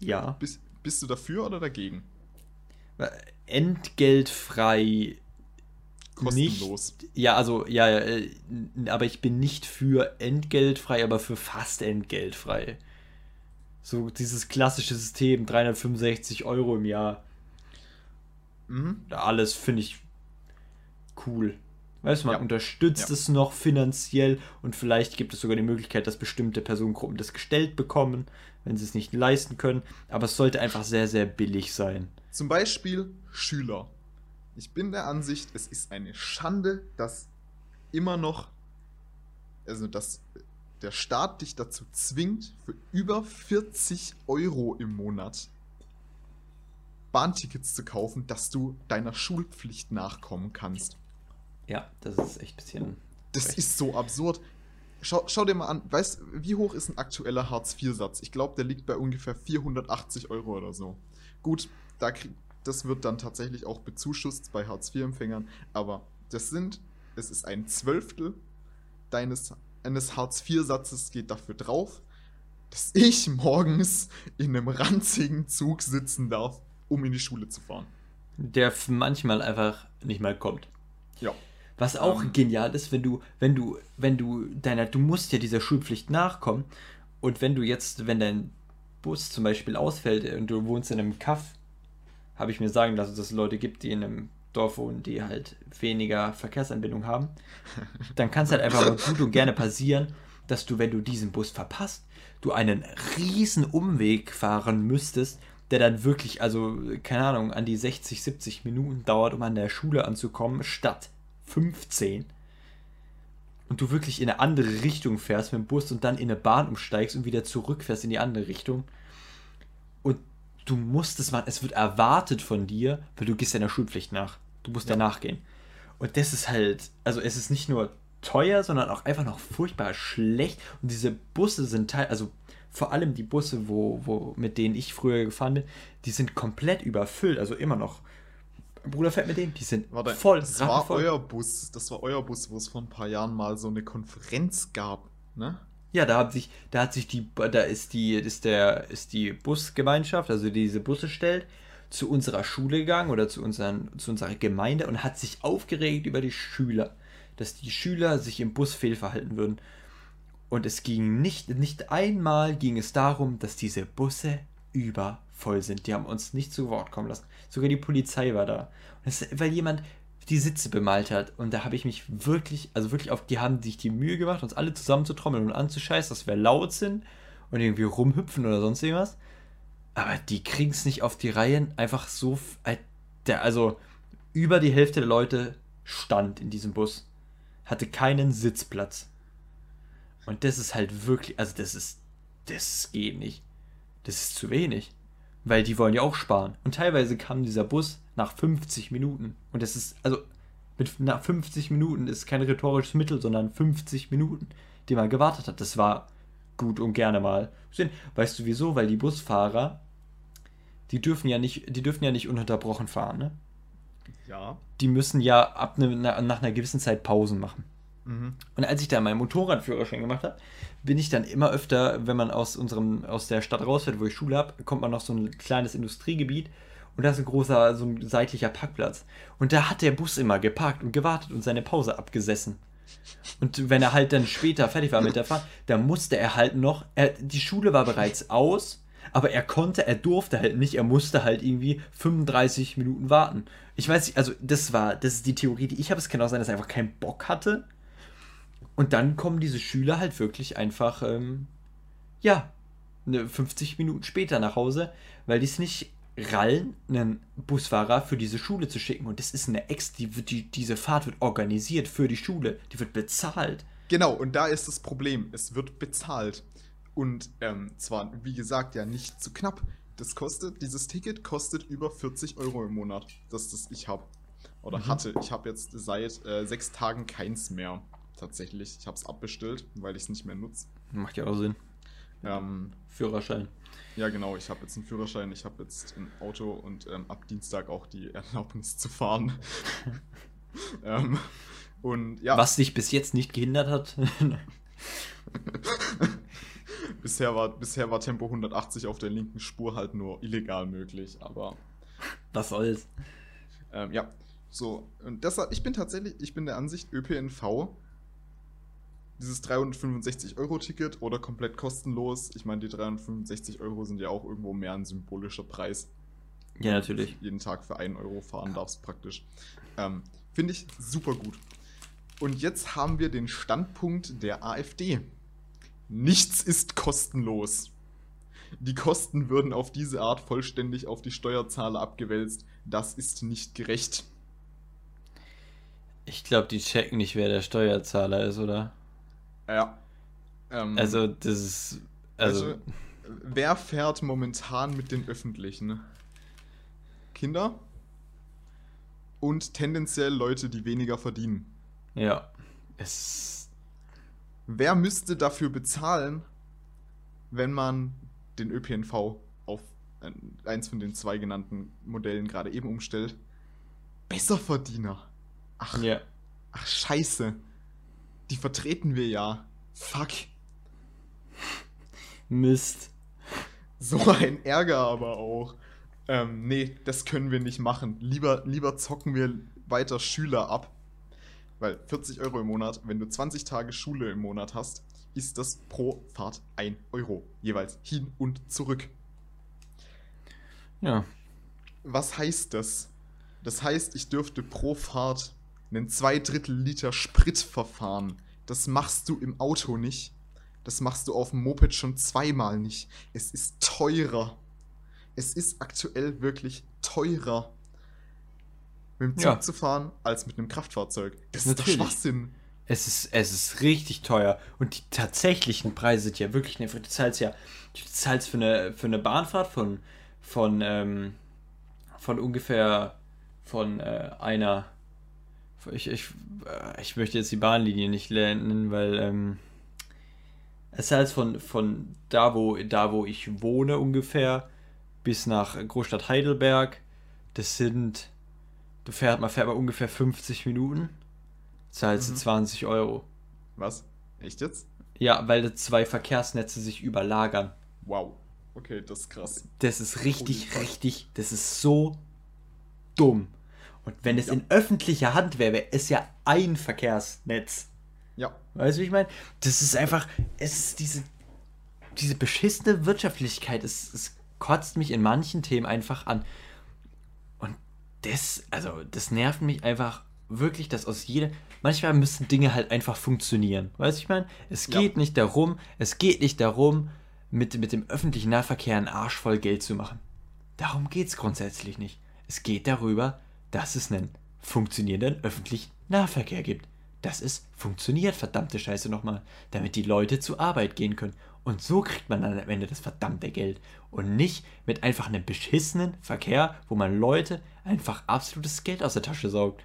Ja. Bist, bist du dafür oder dagegen? Entgeltfrei. Kostenlos. Nicht, ja, also, ja, äh, aber ich bin nicht für entgeltfrei, aber für fast entgeltfrei. So dieses klassische System, 365 Euro im Jahr. Mhm. Alles finde ich cool. Weißt du, man ja. unterstützt ja. es noch finanziell und vielleicht gibt es sogar die Möglichkeit, dass bestimmte Personengruppen das gestellt bekommen, wenn sie es nicht leisten können. Aber es sollte einfach sehr, sehr billig sein. Zum Beispiel Schüler. Ich bin der Ansicht, es ist eine Schande, dass immer noch, also dass der Staat dich dazu zwingt, für über 40 Euro im Monat Bahntickets zu kaufen, dass du deiner Schulpflicht nachkommen kannst. Ja, das ist echt ein bisschen. Das recht. ist so absurd. schau, schau dir mal an, weißt wie hoch ist ein aktueller Hartz-IV-Satz? Ich glaube, der liegt bei ungefähr 480 Euro oder so. Gut, da krieg, das wird dann tatsächlich auch bezuschusst bei Hartz-IV-Empfängern, aber das sind, es ist ein Zwölftel deines eines Hartz-IV-Satzes geht dafür drauf, dass ich morgens in einem ranzigen Zug sitzen darf, um in die Schule zu fahren. Der manchmal einfach nicht mal kommt. Ja. Was auch ähm, genial ist, wenn du, wenn du, wenn du deiner, du musst ja dieser Schulpflicht nachkommen. Und wenn du jetzt, wenn dein Bus zum Beispiel ausfällt und du wohnst in einem Kaff, habe ich mir sagen lassen, dass es Leute gibt, die in einem Dorf wohnen, die halt weniger Verkehrsanbindung haben, dann kann es halt einfach gut und gerne passieren, dass du, wenn du diesen Bus verpasst, du einen riesen Umweg fahren müsstest, der dann wirklich, also keine Ahnung, an die 60, 70 Minuten dauert, um an der Schule anzukommen, statt 15. Und du wirklich in eine andere Richtung fährst mit dem Bus und dann in eine Bahn umsteigst und wieder zurückfährst in die andere Richtung. Und du musst es machen. Es wird erwartet von dir, weil du gehst deiner Schulpflicht nach. Du musst ja. danach gehen. Und das ist halt, also es ist nicht nur teuer, sondern auch einfach noch furchtbar schlecht. Und diese Busse sind teil, also vor allem die Busse, wo, wo, mit denen ich früher gefahren bin, die sind komplett überfüllt. Also immer noch. Bruder fährt mit denen, die sind Warte, voll. Das war euer Bus, das war euer Bus, wo es vor ein paar Jahren mal so eine Konferenz gab, ne? Ja, da hat sich, da hat sich die, da ist die, ist der, ist die Busgemeinschaft, also die diese Busse stellt, zu unserer Schule gegangen oder zu, unseren, zu unserer Gemeinde und hat sich aufgeregt über die Schüler, dass die Schüler sich im Bus fehlverhalten würden. Und es ging nicht, nicht einmal ging es darum, dass diese Busse übervoll sind. Die haben uns nicht zu Wort kommen lassen. Sogar die Polizei war da. Das, weil jemand die Sitze bemalt hat. Und da habe ich mich wirklich, also wirklich auf, die haben sich die Mühe gemacht, uns alle zusammenzutrommeln und anzuscheißen, dass wir laut sind und irgendwie rumhüpfen oder sonst irgendwas. Aber die kriegen es nicht auf die Reihen, einfach so, also über die Hälfte der Leute stand in diesem Bus, hatte keinen Sitzplatz. Und das ist halt wirklich, also das ist, das geht nicht. Das ist zu wenig. Weil die wollen ja auch sparen. Und teilweise kam dieser Bus nach 50 Minuten. Und das ist, also, mit, nach 50 Minuten ist kein rhetorisches Mittel, sondern 50 Minuten, die man gewartet hat. Das war gut und gerne mal. Weißt du wieso? Weil die Busfahrer, die dürfen ja nicht, die dürfen ja nicht ununterbrochen fahren, ne? Ja. Die müssen ja ab ne, nach einer gewissen Zeit Pausen machen. Mhm. Und als ich da meinen Motorradführerschein gemacht habe, bin ich dann immer öfter, wenn man aus unserem, aus der Stadt rausfährt, wo ich Schule habe, kommt man noch so ein kleines Industriegebiet und da ist ein großer, so ein seitlicher Parkplatz. Und da hat der Bus immer geparkt und gewartet und seine Pause abgesessen. Und wenn er halt dann später fertig war mit der Fahrt, dann musste er halt noch, er, die Schule war bereits aus, aber er konnte, er durfte halt nicht, er musste halt irgendwie 35 Minuten warten. Ich weiß nicht, also das war, das ist die Theorie, die ich habe. Es kann auch sein, dass er einfach keinen Bock hatte. Und dann kommen diese Schüler halt wirklich einfach, ähm, ja, 50 Minuten später nach Hause, weil die es nicht rallen, einen Busfahrer für diese Schule zu schicken. Und das ist eine Ex, die, die, diese Fahrt wird organisiert für die Schule, die wird bezahlt. Genau, und da ist das Problem, es wird bezahlt. Und ähm, zwar, wie gesagt, ja nicht zu knapp. Das kostet, dieses Ticket kostet über 40 Euro im Monat, das das ich habe. Oder mhm. hatte. Ich habe jetzt seit äh, sechs Tagen keins mehr tatsächlich. Ich habe es abbestellt, weil ich es nicht mehr nutze. Macht ja auch Sinn. Ähm, Führerschein. Ja, genau. Ich habe jetzt einen Führerschein, ich habe jetzt ein Auto und ähm, ab Dienstag auch die Erlaubnis zu fahren. ähm, und ja. Was dich bis jetzt nicht gehindert hat. bisher, war, bisher war Tempo 180 auf der linken Spur halt nur illegal möglich, aber. Was soll's? Ähm, ja, so. Und deshalb, ich bin tatsächlich, ich bin der Ansicht, ÖPNV dieses 365-Euro-Ticket oder komplett kostenlos. Ich meine, die 365 Euro sind ja auch irgendwo mehr ein symbolischer Preis. Ja, natürlich. Jeden Tag für 1 Euro fahren ja. darfst praktisch. Ähm, Finde ich super gut. Und jetzt haben wir den Standpunkt der AfD. Nichts ist kostenlos. Die Kosten würden auf diese Art vollständig auf die Steuerzahler abgewälzt. Das ist nicht gerecht. Ich glaube, die checken nicht, wer der Steuerzahler ist, oder? Ja. Ähm, also, das ist. Also, also, wer fährt momentan mit den Öffentlichen? Kinder? Und tendenziell Leute, die weniger verdienen. Ja. Es. wer müsste dafür bezahlen, wenn man den ÖPNV auf ein- eins von den zwei genannten Modellen gerade eben umstellt? Besserverdiener. Ach, Ja. ach, scheiße. Die vertreten wir ja. Fuck. Mist. So ein Ärger aber auch. Ähm, nee, das können wir nicht machen. Lieber, lieber zocken wir weiter Schüler ab. Weil 40 Euro im Monat, wenn du 20 Tage Schule im Monat hast, ist das pro Fahrt 1 Euro. Jeweils hin und zurück. Ja. Was heißt das? Das heißt, ich dürfte pro Fahrt einen 2 Drittel Liter Sprit verfahren. Das machst du im Auto nicht. Das machst du auf dem Moped schon zweimal nicht. Es ist teurer. Es ist aktuell wirklich teurer, mit dem Zug Ja. zu fahren, als mit einem Kraftfahrzeug. Das ist Natürlich. doch Schwachsinn. Es ist, es ist richtig teuer. Und die tatsächlichen Preise sind ja wirklich nervig. Du zahlst ja, du zahlst für eine, für eine Bahnfahrt von, von, ähm, von ungefähr von äh, einer. Ich, ich, äh, ich möchte jetzt die Bahnlinie nicht nennen, weil ähm, es heißt von, von da, wo, da, wo ich wohne ungefähr, bis nach Großstadt Heidelberg. Das sind. Du fährt, man fährt mal ungefähr 50 Minuten. Zahlst du Mhm. 20 Euro. Was? Echt jetzt? Ja, weil da zwei Verkehrsnetze sich überlagern. Wow. Okay, das ist krass. Das ist richtig, richtig, das ist so dumm. Und wenn es Ja. in öffentlicher Hand wäre, wäre es ja ein Verkehrsnetz. Ja. Weißt du, wie ich meine? Das ist einfach, es ist diese, diese beschissene Wirtschaftlichkeit, es, es kotzt mich in manchen Themen einfach an. Und das, also, das nervt mich einfach wirklich, dass aus jeder, manchmal müssen Dinge halt einfach funktionieren. Weißt du, ich meine? Es Ja. geht nicht darum, es geht nicht darum, mit, mit dem öffentlichen Nahverkehr einen Arsch voll Geld zu machen. Darum geht es grundsätzlich nicht. Es geht darüber, dass es einen funktionierenden öffentlichen Nahverkehr gibt. Dass es funktioniert, verdammte Scheiße nochmal, damit die Leute zur Arbeit gehen können. Und so kriegt man dann am Ende das verdammte Geld. Und nicht mit einfach einem beschissenen Verkehr, wo man Leute einfach absolutes Geld aus der Tasche saugt.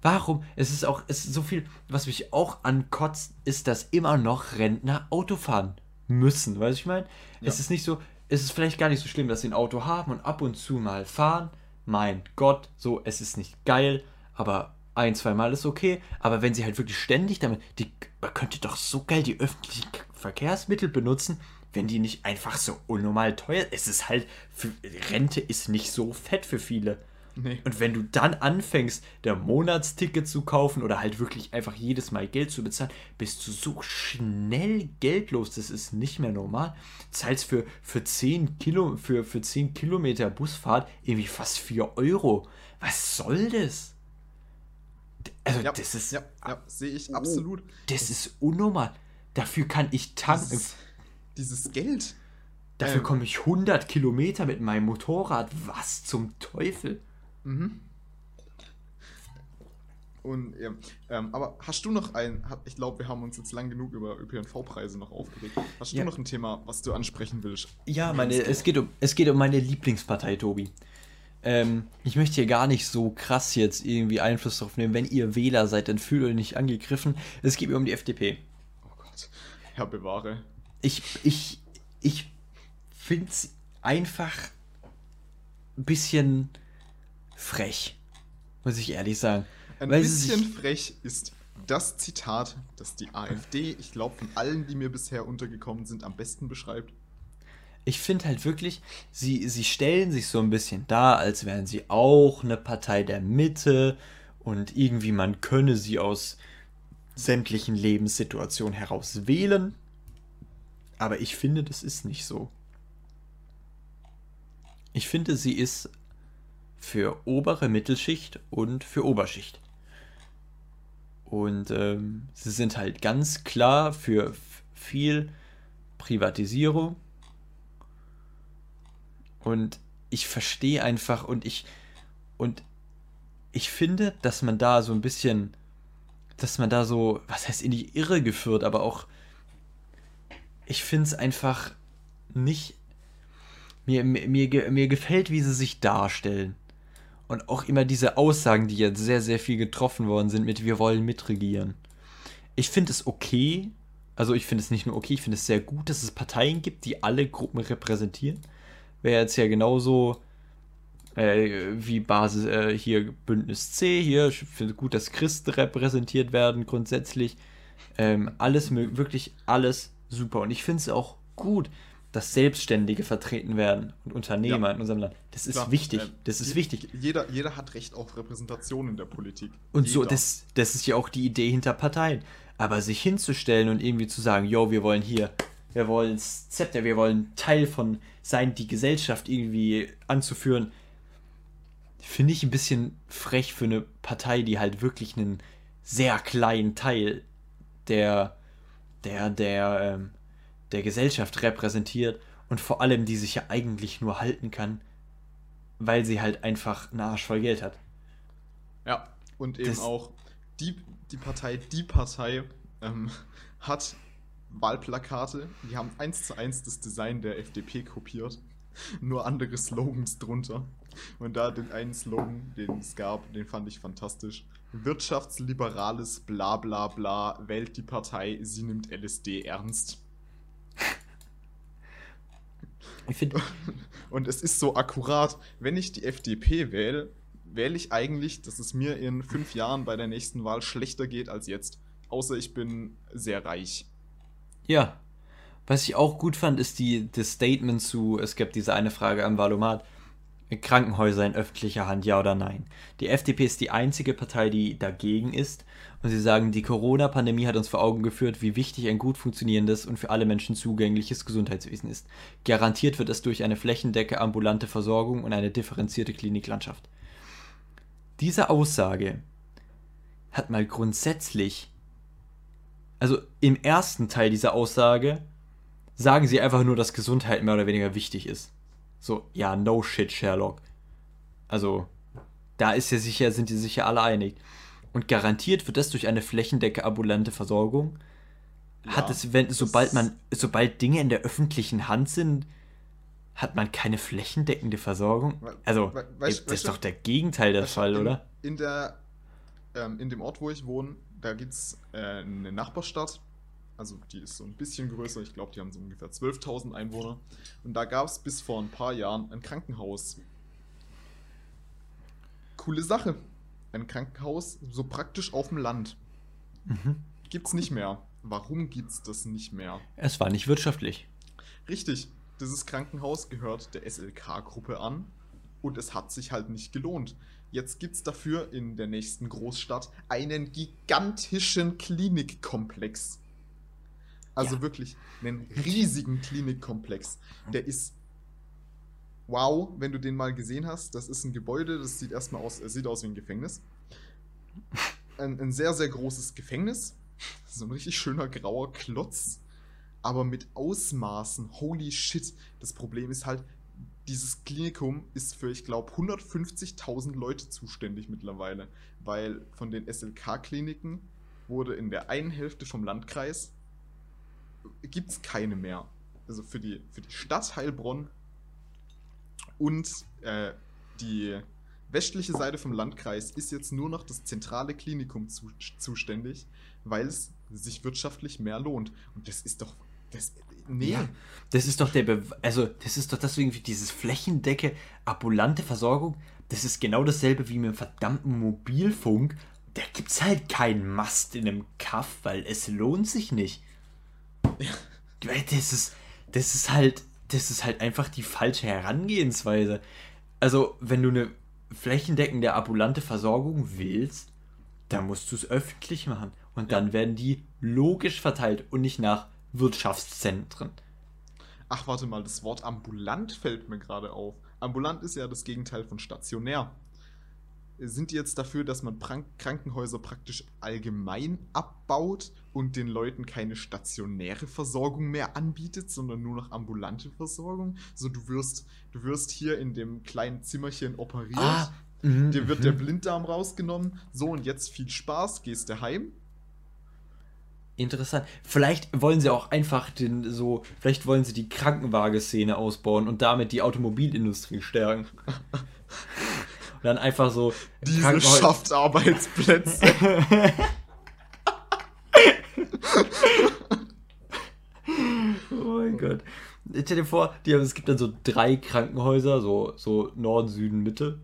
Warum? Es ist auch, es ist so viel, was mich auch ankotzt, ist, dass immer noch Rentner Auto fahren müssen. Weißt du, ich meine? Ja. Es ist nicht so, es ist vielleicht gar nicht so schlimm, dass sie ein Auto haben und ab und zu mal fahren. Mein Gott, so, es ist nicht geil, aber ein, zwei Mal ist okay. Aber wenn sie halt wirklich ständig damit, die, man könnte doch so geil die öffentlichen Verkehrsmittel benutzen, wenn die nicht einfach so unnormal teuer. Es ist halt, Rente ist nicht so fett für viele. Nee. Und wenn du dann anfängst, der Monatsticket zu kaufen oder halt wirklich einfach jedes Mal Geld zu bezahlen, bist du so schnell geldlos. Das ist nicht mehr normal. Zahlst für, für, 10 Kilo, für, für 10 Kilometer Busfahrt irgendwie fast 4 Euro. Was soll das? Also, Ja, das ist. ja, ja, sehe ich absolut. Das ist unnormal. Dafür kann ich tanken. Dieses, dieses Geld. Dafür ähm, komme ich 100 Kilometer mit meinem Motorrad. Was zum Teufel? Mhm. Und ja, ähm, aber hast du noch ein, ich glaube, wir haben uns jetzt lang genug über ÖPNV-Preise noch aufgeregt. Hast Ja. du noch ein Thema, was du ansprechen willst? Ja, meine, es, geht um, es geht um meine Lieblingspartei, Tobi. Ähm, ich möchte hier gar nicht so krass jetzt irgendwie Einfluss drauf nehmen. Wenn ihr Wähler seid, dann fühlt euch nicht angegriffen. Es geht mir um die FDP. Oh Gott, Herr bewahre. Ich, ich, ich finde es einfach ein bisschen frech, muss ich ehrlich sagen. Ein Weil bisschen sich- frech ist das Zitat, das die AfD, ich glaube, von allen, die mir bisher untergekommen sind, am besten beschreibt. Ich finde halt wirklich, sie, sie stellen sich so ein bisschen dar, als wären sie auch eine Partei der Mitte und irgendwie man könne sie aus sämtlichen Lebenssituationen heraus wählen. Aber ich finde, das ist nicht so. Ich finde, sie ist für obere Mittelschicht und für Oberschicht. Und ähm, sie sind halt ganz klar für viel Privatisierung. Und ich verstehe einfach und ich und ich finde, dass man da so ein bisschen, dass man da so, was heißt in die Irre geführt, aber auch ich finde es einfach nicht mir, mir, mir gefällt, wie sie sich darstellen. Und auch immer diese Aussagen, die jetzt sehr, sehr viel getroffen worden sind mit wir wollen mitregieren. Ich finde es okay, Also ich finde es nicht nur okay, ich finde es sehr gut, dass es Parteien gibt, die alle Gruppen repräsentieren. Wäre jetzt ja genauso äh, wie Basis äh, hier Bündnis C hier. Ich finde gut, dass Christen repräsentiert werden grundsätzlich. Ähm, alles wirklich alles super. Und ich finde es auch gut, dass Selbstständige vertreten werden und Unternehmer ja. in unserem Land. Das ist Klar, wichtig. Äh, das ist je, wichtig. Jeder, jeder hat Recht auf Repräsentation in der Politik. Und jeder. so, das, das ist ja auch die Idee hinter Parteien. Aber sich hinzustellen und irgendwie zu sagen, yo, wir wollen hier, wir wollen das Zepter, wir wollen Teil von sein, die Gesellschaft irgendwie anzuführen, finde ich ein bisschen frech für eine Partei, die halt wirklich einen sehr kleinen Teil der, der, der, ähm, der Gesellschaft repräsentiert und vor allem die sich ja eigentlich nur halten kann, weil sie halt einfach einen Arsch voll Geld hat. Ja, und eben das auch die, die Partei, die Partei ähm, hat Wahlplakate, die haben eins zu eins das Design der FDP kopiert, nur andere Slogans drunter. Und da den einen Slogan, den es gab, den fand ich fantastisch. Wirtschaftsliberales bla bla bla wählt die Partei, sie nimmt LSD ernst. Ich finde. Und es ist so akkurat, wenn ich die FDP wähle, wähle ich eigentlich, dass es mir in fünf Jahren bei der nächsten Wahl schlechter geht als jetzt. Außer ich bin sehr reich. Ja. Was ich auch gut fand, ist die, das Statement zu, es gibt diese eine Frage am Valomat Krankenhäuser in öffentlicher Hand, ja oder nein? Die FDP ist die einzige Partei, die dagegen ist. Und sie sagen, die Corona-Pandemie hat uns vor Augen geführt, wie wichtig ein gut funktionierendes und für alle Menschen zugängliches Gesundheitswesen ist. Garantiert wird es durch eine flächendecke ambulante Versorgung und eine differenzierte Kliniklandschaft. Diese Aussage hat mal grundsätzlich, also im ersten Teil dieser Aussage, sagen sie einfach nur, dass Gesundheit mehr oder weniger wichtig ist. So, ja, no shit, Sherlock. Also, da ist ja sicher, sind die sicher alle einig. Und garantiert wird das durch eine flächendecke ambulante Versorgung. Ja, hat es, wenn, sobald man, sobald Dinge in der öffentlichen Hand sind, hat man keine flächendeckende Versorgung? Also, we das ist doch der Gegenteil der Fall, in, oder? In der, ähm, in dem Ort, wo ich wohne, da gibt es äh, eine Nachbarstadt, also die ist so ein bisschen größer, ich glaube, die haben so ungefähr 12.000 Einwohner. Und da gab es bis vor ein paar Jahren ein Krankenhaus. Coole Sache. Ein Krankenhaus so praktisch auf dem Land. Mhm. Gibt's nicht mehr. Warum gibt's das nicht mehr? Es war nicht wirtschaftlich. Richtig. Dieses Krankenhaus gehört der SLK-Gruppe an und es hat sich halt nicht gelohnt. Jetzt gibt es dafür in der nächsten Großstadt einen gigantischen Klinikkomplex. Also ja. wirklich einen riesigen Klinikkomplex. Der ist wow, wenn du den mal gesehen hast. Das ist ein Gebäude, das sieht erstmal aus, sieht aus wie ein Gefängnis. Ein, ein sehr, sehr großes Gefängnis. So ein richtig schöner grauer Klotz. Aber mit Ausmaßen. Holy shit. Das Problem ist halt, dieses Klinikum ist für, ich glaube, 150.000 Leute zuständig mittlerweile. Weil von den SLK-Kliniken wurde in der einen Hälfte vom Landkreis gibt es keine mehr. Also für die, für die Stadt Heilbronn und äh, die westliche Seite vom Landkreis ist jetzt nur noch das zentrale Klinikum zu, zuständig, weil es sich wirtschaftlich mehr lohnt. Und das ist doch. Das, nee. Ja, das ist doch der. Be also, das ist doch deswegen wie dieses Flächendecke, ambulante Versorgung. Das ist genau dasselbe wie mit dem verdammten Mobilfunk. Da gibt es halt keinen Mast in einem Kaff, weil es lohnt sich nicht. Das ist, das ist halt, das ist halt einfach die falsche Herangehensweise. Also, wenn du eine flächendeckende ambulante Versorgung willst, dann musst du es öffentlich machen. Und dann ja. werden die logisch verteilt und nicht nach Wirtschaftszentren. Ach, warte mal, das Wort ambulant fällt mir gerade auf. Ambulant ist ja das Gegenteil von stationär sind die jetzt dafür, dass man Krankenhäuser praktisch allgemein abbaut und den Leuten keine stationäre Versorgung mehr anbietet, sondern nur noch ambulante Versorgung? So, du wirst, du wirst hier in dem kleinen Zimmerchen operiert, ah, mh, dir wird mh. der Blinddarm rausgenommen, so und jetzt viel Spaß, gehst du heim. Interessant. Vielleicht wollen sie auch einfach den so, vielleicht wollen sie die Krankenwageszene ausbauen und damit die Automobilindustrie stärken. Und dann einfach so. Diese schafft Arbeitsplätze. Stell dir vor, die haben, es gibt dann so drei Krankenhäuser, so, so Norden, Süden, Mitte.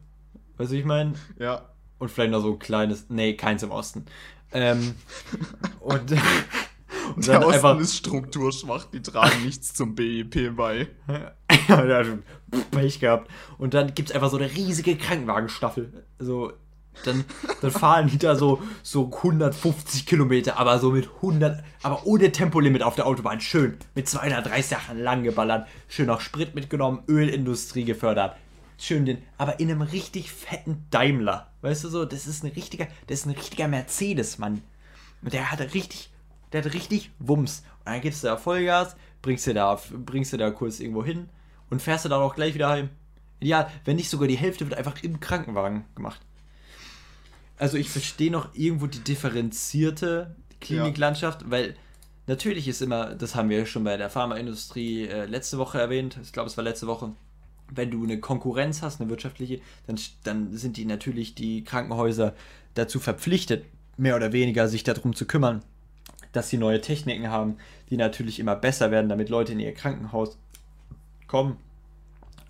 Weißt du, wie ich meine? Ja. Und vielleicht noch so ein kleines, nee, keins im Osten. Ähm, und, und Der Osten einfach, ist strukturschwach, die tragen nichts zum BIP bei. ja, hat Pech gehabt. Und dann gibt es einfach so eine riesige Krankenwagenstaffel. So, dann, dann fahren die da so, so 150 Kilometer, aber so mit 100, aber ohne Tempolimit auf der Autobahn. Schön, mit 230 Sachen lang geballert. Schön noch Sprit mitgenommen, Ölindustrie gefördert. Schön den, aber in einem richtig fetten Daimler. Weißt du so, das ist ein richtiger, das ist ein richtiger Mercedes, Mann. Und der hat richtig, der hat richtig Wumms. Und dann gibst du da Vollgas, bringst du da, bringst du da kurz irgendwo hin und fährst du dann auch gleich wieder heim. Ja, wenn nicht sogar die Hälfte wird einfach im Krankenwagen gemacht. Also ich verstehe noch irgendwo die differenzierte Kliniklandschaft, ja. weil natürlich ist immer, das haben wir schon bei der Pharmaindustrie äh, letzte Woche erwähnt, ich glaube es war letzte Woche, wenn du eine Konkurrenz hast, eine wirtschaftliche, dann, dann sind die natürlich die Krankenhäuser dazu verpflichtet, mehr oder weniger sich darum zu kümmern, dass sie neue Techniken haben, die natürlich immer besser werden, damit Leute in ihr Krankenhaus kommen,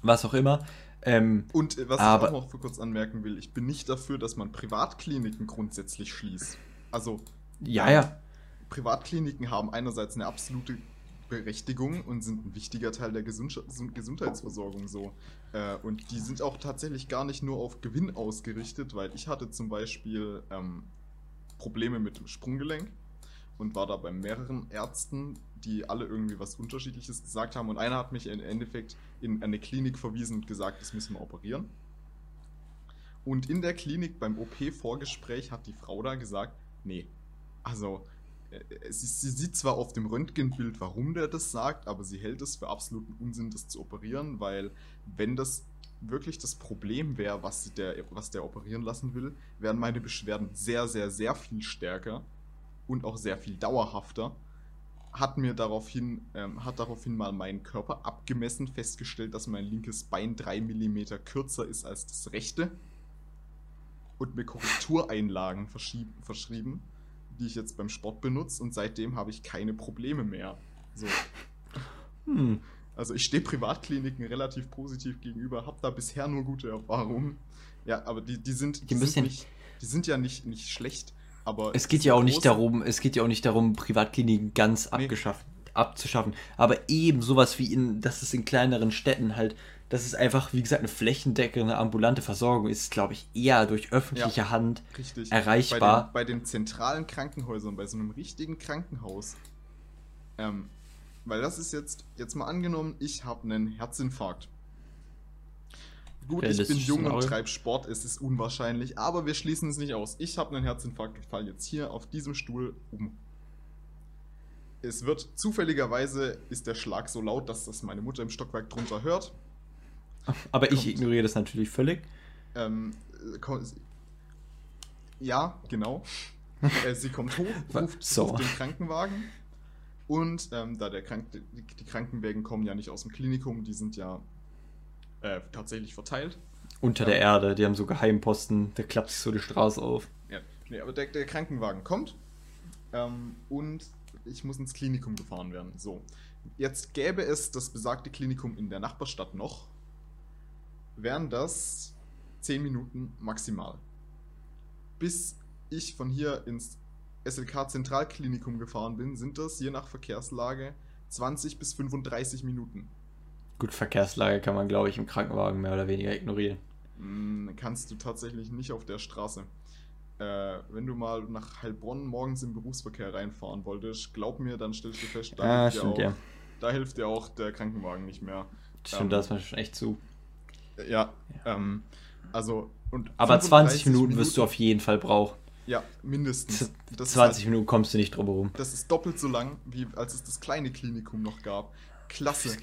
was auch immer. Ähm, und äh, was aber, ich auch noch kurz anmerken will, ich bin nicht dafür, dass man Privatkliniken grundsätzlich schließt. Also, ja, ja. Privatkliniken haben einerseits eine absolute Berechtigung und sind ein wichtiger Teil der Gesund Gesundheitsversorgung so. Äh, und die sind auch tatsächlich gar nicht nur auf Gewinn ausgerichtet, weil ich hatte zum Beispiel ähm, Probleme mit dem Sprunggelenk und war da bei mehreren Ärzten, die alle irgendwie was Unterschiedliches gesagt haben. Und einer hat mich im Endeffekt in eine Klinik verwiesen und gesagt, das müssen wir operieren. Und in der Klinik beim OP-Vorgespräch hat die Frau da gesagt, nee, also äh, sie, sie, sieht zwar auf dem Röntgenbild, warum der das sagt, aber sie hält es für absoluten Unsinn, das zu operieren, weil wenn das wirklich das Problem wäre, was der, was der operieren lassen will, wären meine Beschwerden sehr, sehr, sehr viel stärker und auch sehr viel dauerhafter. Hat mir daraufhin, ähm, hat daraufhin mal meinen Körper abgemessen, festgestellt, dass mein linkes Bein 3 mm kürzer ist als das rechte und mir Korrektureinlagen verschrieben, die ich jetzt beim Sport benutze und seitdem habe ich keine Probleme mehr. So. Hm. Also ich stehe Privatkliniken relativ positiv gegenüber, habe da bisher nur gute Erfahrungen. Ja, aber die, die sind, die, die sind, nicht, die sind ja nicht, nicht schlecht. Aber es geht ja auch nicht darum, es geht ja auch nicht darum, Privatkliniken ganz nee. abgeschafft, abzuschaffen. Aber eben sowas wie in, dass es in kleineren Städten halt, dass es einfach, wie gesagt, eine flächendeckende ambulante Versorgung ist, glaube ich, eher durch öffentliche ja, Hand richtig. erreichbar. Bei den, bei den, zentralen Krankenhäusern, bei so einem richtigen Krankenhaus, ähm, weil das ist jetzt, jetzt mal angenommen, ich habe einen Herzinfarkt. Gut, ich bin jung und treibe Sport, es ist unwahrscheinlich, aber wir schließen es nicht aus. Ich habe einen Herzinfarkt, ich falle jetzt hier auf diesem Stuhl um. Es wird zufälligerweise ist der Schlag so laut, dass das meine Mutter im Stockwerk drunter hört. Aber kommt, ich ignoriere das natürlich völlig. Ähm, ja, genau. äh, sie kommt hoch, ruft, so. ruft den Krankenwagen. Und ähm, da der Krank die, die Krankenwagen kommen ja nicht aus dem Klinikum, die sind ja äh, tatsächlich verteilt. Unter der Erde, die haben so Geheimposten, da klappt sich so die Straße auf. Ja, nee, aber der, der Krankenwagen kommt ähm, und ich muss ins Klinikum gefahren werden. So, jetzt gäbe es das besagte Klinikum in der Nachbarstadt noch, wären das 10 Minuten maximal. Bis ich von hier ins SLK Zentralklinikum gefahren bin, sind das je nach Verkehrslage 20 bis 35 Minuten. Gut, Verkehrslage kann man, glaube ich, im Krankenwagen mehr oder weniger ignorieren. Hm, kannst du tatsächlich nicht auf der Straße. Äh, wenn du mal nach Heilbronn morgens im Berufsverkehr reinfahren wolltest, glaub mir, dann stellst du fest, da, ah, hilft, stimmt, dir auch, ja. da hilft dir auch der Krankenwagen nicht mehr. Stimmt, ähm, da ist man schon echt zu. Ja, ja. Ähm, also. Und Aber 20 Minuten, Minuten wirst du auf jeden Fall brauchen. Ja, mindestens. Das 20 halt, Minuten kommst du nicht drum herum. Das ist doppelt so lang, wie als es das kleine Klinikum noch gab. Klasse.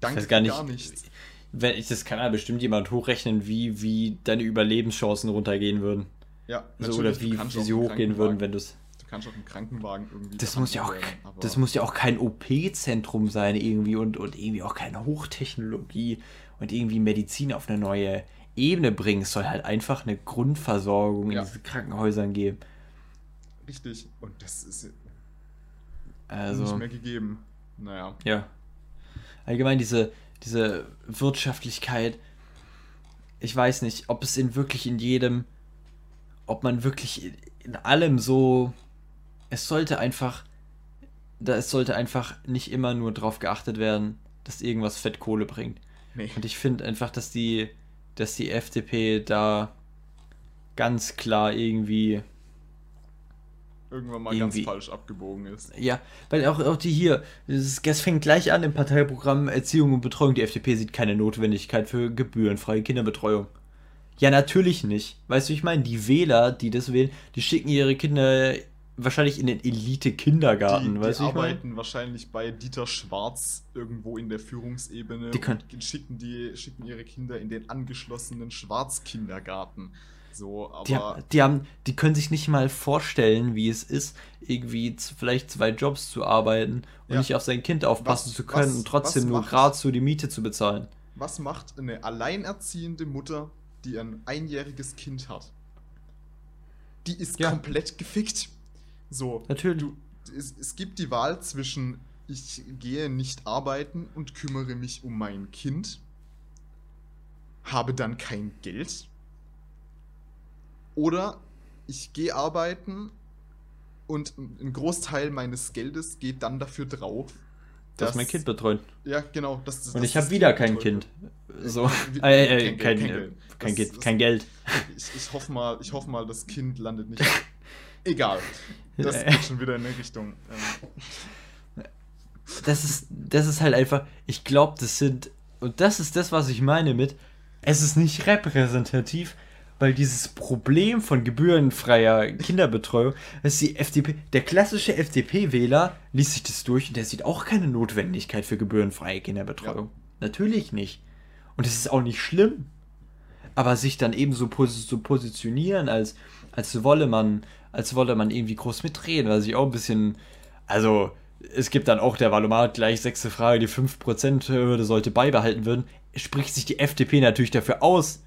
Danke ich weiß gar, nicht, gar nichts. Wenn ich das kann ja bestimmt jemand hochrechnen, wie, wie deine Überlebenschancen runtergehen würden. Ja, also, oder wie, wie sie hochgehen würden, wenn du es. Du kannst auch einen Krankenwagen irgendwie. Das muss ja auch, werden, das muss ja auch kein OP-Zentrum sein, irgendwie und, und irgendwie auch keine Hochtechnologie und irgendwie Medizin auf eine neue Ebene bringen. Es soll halt einfach eine Grundversorgung ja. in diesen Krankenhäusern geben. Richtig. Und das ist also, nicht mehr gegeben. Naja. Ja. Allgemein diese, diese Wirtschaftlichkeit, ich weiß nicht, ob es in wirklich in jedem, ob man wirklich in, in allem so, es sollte einfach, da es sollte einfach nicht immer nur darauf geachtet werden, dass irgendwas Fettkohle bringt. Nee. Und ich finde einfach, dass die, dass die FDP da ganz klar irgendwie Irgendwann mal Irgendwie. ganz falsch abgebogen ist. Ja, weil auch, auch die hier, das, fängt gleich an im Parteiprogramm Erziehung und Betreuung. Die FDP sieht keine Notwendigkeit für gebührenfreie Kinderbetreuung. Ja, natürlich nicht. Weißt du, ich meine, die Wähler, die das wählen, die schicken ihre Kinder wahrscheinlich in den Die, Elite-Kindergarten, die weißt du, ich arbeiten wahrscheinlich bei Dieter Schwarz irgendwo in der Führungsebene Die können- und schicken, die, schicken ihre Kinder in den angeschlossenen Schwarzkindergarten. So, aber Die, haben, die, haben, die können sich nicht mal vorstellen, wie es ist, irgendwie z- vielleicht zwei Jobs zu arbeiten und Ja. nicht auf sein Kind aufpassen Was- zu können was- und trotzdem nur gerade so die Miete zu bezahlen. was macht eine alleinerziehende Mutter, die ein einjähriges Kind hat? Die ist Ja. komplett gefickt. So, Natürlich. du, es, es gibt die Wahl zwischen ich gehe nicht arbeiten und kümmere mich um mein Kind, habe dann kein Geld, oder ich gehe arbeiten und ein Großteil meines Geldes geht dann dafür drauf, dass mein Kind betreut. ja genau, das, das Und ich habe wieder kein. Kind. So. Äh, äh, kein kein, Geld, kein äh, Geld. kein, Das- Geld, das- kein Geld. Ich, ich hoffe mal, ich hoffe mal, das Kind landet nicht. Egal. Das Äh. geht schon wieder in eine Richtung. Ähm, Das ist, das ist halt einfach, ich glaube, das sind, und das ist das, was ich meine mit, es ist nicht repräsentativ, weil dieses Problem von gebührenfreier Kinderbetreuung, dass die FDP, der klassische FDP-Wähler liest sich das durch und der sieht auch keine Notwendigkeit für gebührenfreie Kinderbetreuung. Natürlich nicht. Und es ist auch nicht schlimm. Aber sich dann eben so pos zu positionieren, als, als wolle man, als wolle man irgendwie groß mitreden, was ich auch ein bisschen, also es gibt dann auch der Valomat gleich sechste Frage, die 5%-Hürde sollte beibehalten werden, spricht sich die FDP natürlich dafür aus,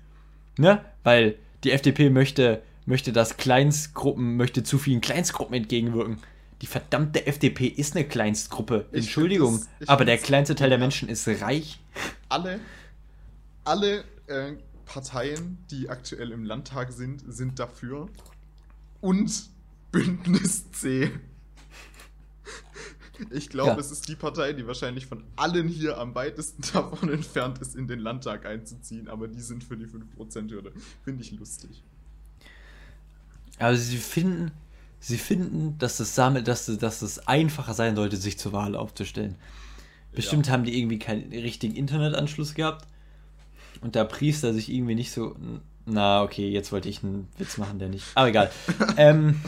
ne? Weil die FDP möchte, möchte dass Kleinstgruppen, möchte zu vielen Kleinstgruppen entgegenwirken. Die verdammte FDP ist eine Kleinstgruppe. Ich Entschuldigung, das- aber der kleinste Teil der. Menschen ist reich. alle alle äh, Parteien, die aktuell im Landtag sind, sind dafür. Und Bündnis C. Ich glaube, Ja. es ist die Partei, die wahrscheinlich von allen hier am weitesten davon entfernt ist, in den Landtag einzuziehen, aber die sind für die 5%-Hürde. Finde ich lustig. Also sie finden, sie finden, dass es damit, dass, dass es einfacher sein sollte, sich zur Wahl aufzustellen. Bestimmt haben die irgendwie keinen richtigen Internetanschluss gehabt. Und der Priester sich irgendwie nicht so. Na, okay, jetzt wollte ich einen Witz machen, der nicht. Aber egal. ähm,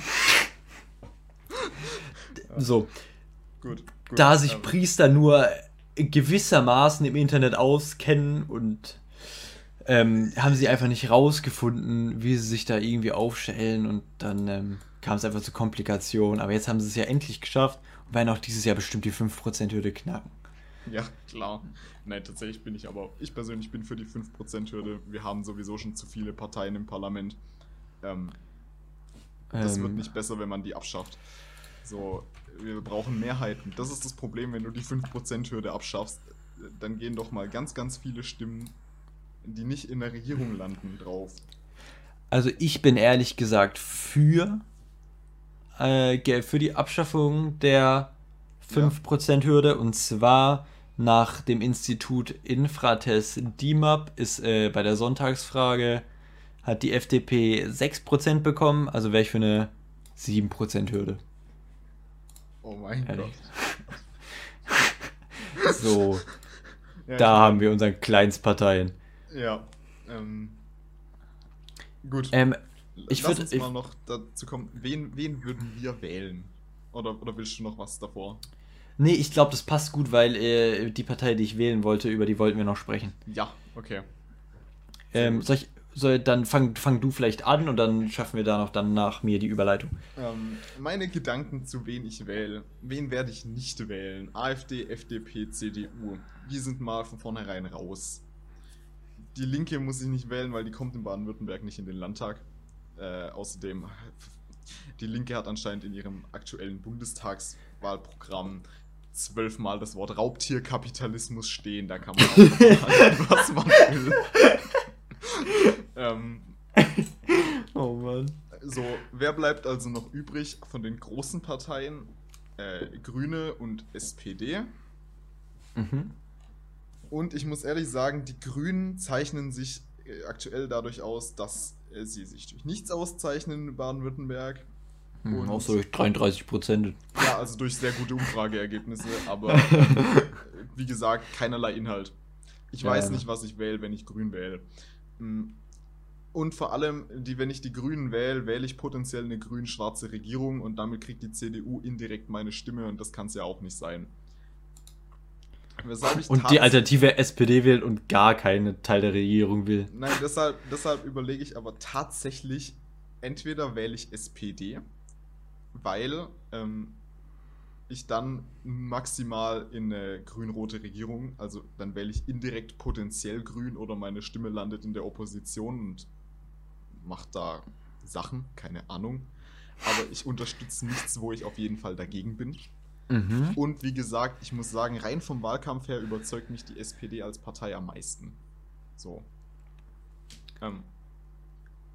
so, Gut. gut. da sich ähm, Priester nur gewissermaßen im Internet auskennen und ähm, haben sie einfach nicht rausgefunden, wie sie sich da irgendwie aufstellen und dann ähm, kam es einfach zu Komplikationen. Aber jetzt haben sie es ja endlich geschafft und werden auch dieses Jahr bestimmt die 5%-Hürde knacken. Ja, klar. Nein, tatsächlich bin ich aber, ich persönlich bin für die 5%-Hürde. Wir haben sowieso schon zu viele Parteien im Parlament. Ähm, das Ähm, wird nicht besser, wenn man die abschafft. So, wir brauchen Mehrheiten. Das ist das Problem, wenn du die 5%-Hürde abschaffst, dann gehen doch mal ganz, ganz viele Stimmen, die nicht in der Regierung landen, drauf. Also ich bin ehrlich gesagt für, äh, für die Abschaffung der 5%-Hürde und zwar nach dem Institut Infrates DIMAP ist äh, bei der Sonntagsfrage hat die FDP 6% bekommen, also wäre ich für eine 7%-Hürde. Oh mein Ehrlich. Gott. So, Ja, da haben wir unseren Kleinstparteien. Ja. Ähm, gut. Ähm, ich Lass würd- uns ich- mal noch dazu kommen. Wen, wen würden wir wählen? Oder, oder willst du noch was davor? nee, ich glaube, das passt gut, weil äh, die Partei, die ich wählen wollte, über die wollten wir noch sprechen. Ja, okay. Ähm, soll ich, soll, dann fang, fang du vielleicht an und dann schaffen wir da noch dann nach mir die Überleitung. Ähm, meine Gedanken zu wen ich wähle. Wen werde ich nicht wählen? AfD, FDP, CDU. Die sind mal von vornherein raus. Die Linke muss ich nicht wählen, weil die kommt in Baden-Württemberg nicht in den Landtag. Äh, außerdem, die Linke hat anscheinend in ihrem aktuellen Bundestagswahlprogramm zwölfmal das Wort Raubtierkapitalismus stehen. Da kann man auch machen, was man will. ähm, oh Mann. So, wer bleibt also noch übrig von den großen Parteien? Äh, Grüne und SPD. Mhm. Und ich muss ehrlich sagen, die Grünen zeichnen sich äh, aktuell dadurch aus, dass äh, sie sich durch nichts auszeichnen in Baden-Württemberg. Auch so durch 33 Prozent. Ja, also durch sehr gute Umfrageergebnisse, aber wie gesagt, keinerlei Inhalt. Ich Ja, weiß ja. nicht, was ich wähle, wenn ich grün wähle. Mm. Und vor allem, die, wenn ich die Grünen wähle, wähle ich potenziell eine grün-schwarze Regierung und damit kriegt die CDU indirekt meine Stimme und das kann es ja auch nicht sein. Und die Alternative SPD wählt und gar keinen Teil der Regierung will. Nein, deshalb, deshalb überlege ich aber tatsächlich, entweder wähle ich SPD, weil ähm, ich dann maximal in eine grün-rote Regierung, also dann wähle ich indirekt potenziell grün oder meine Stimme landet in der Opposition und macht da Sachen, keine Ahnung. Aber ich unterstütze nichts, wo ich auf jeden Fall dagegen bin. Mhm. Und wie gesagt, ich muss sagen, rein vom Wahlkampf her überzeugt mich die SPD als Partei am meisten. So. Ähm,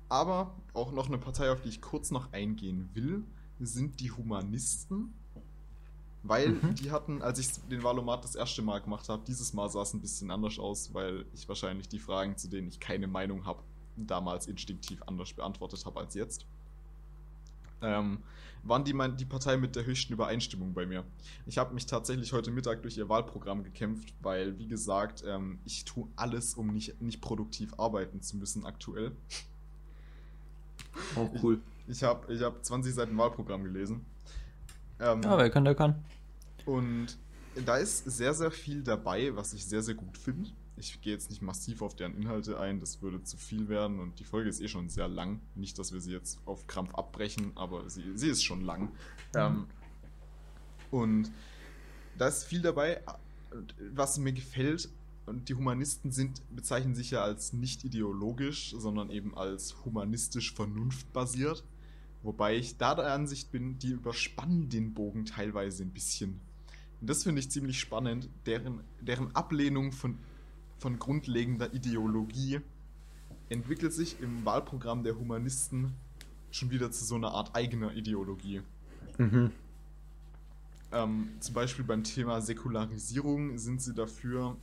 aber auch noch eine Partei, auf die ich kurz noch eingehen will, sind die Humanisten. Weil Mhm. die hatten, als ich den Wahlomat das erste Mal gemacht habe, dieses Mal sah es ein bisschen anders aus, weil ich wahrscheinlich die Fragen, zu denen ich keine Meinung habe, damals instinktiv anders beantwortet habe als jetzt. Ähm, waren die, mein, die Partei mit der höchsten Übereinstimmung bei mir. Ich habe mich tatsächlich heute Mittag durch ihr Wahlprogramm gekämpft, weil, wie gesagt, ähm, ich tue alles, um nicht, nicht produktiv arbeiten zu müssen aktuell. Auch cool. Ich habe ich hab 20 Seiten Wahlprogramm gelesen. Ähm, Ja, wer kann, der kann. und da ist sehr, sehr viel dabei, was ich sehr, sehr gut finde. Ich gehe jetzt nicht massiv auf deren Inhalte ein, das würde zu viel werden und die Folge ist eh schon sehr lang. Nicht, dass wir sie jetzt auf Krampf abbrechen, aber sie, sie ist schon lang. Ähm, und da ist viel dabei, was mir gefällt. Und die Humanisten sind, bezeichnen sich ja als nicht ideologisch, sondern eben als humanistisch vernunftbasiert. Wobei ich da der Ansicht bin, die überspannen den Bogen teilweise ein bisschen. Und das finde ich ziemlich spannend, deren, deren Ablehnung von, von grundlegender Ideologie entwickelt sich im Wahlprogramm der Humanisten schon wieder zu so einer Art eigener Ideologie. Mhm. Ähm, zum Beispiel beim Thema Säkularisierung sind sie dafür,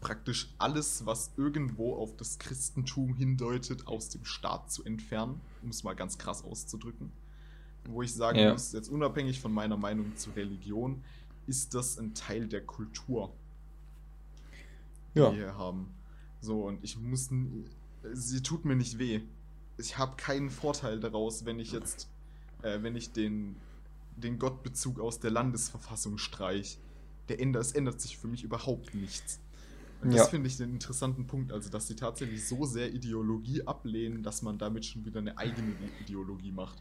praktisch alles, was irgendwo auf das Christentum hindeutet, aus dem Staat zu entfernen, um es mal ganz krass auszudrücken. Wo ich sagen Ja. muss, jetzt unabhängig von meiner Meinung zu Religion, ist das ein Teil der Kultur, die Ja. wir hier haben. So, und ich muss. Sie tut mir nicht weh. Ich habe keinen Vorteil daraus, wenn ich jetzt. Äh, wenn ich den, den Gottbezug aus der Landesverfassung streich. Der ändert, es ändert sich für mich überhaupt nichts. Und Ja. das finde ich den interessanten Punkt, also dass sie tatsächlich so sehr Ideologie ablehnen, dass man damit schon wieder eine eigene Ideologie macht.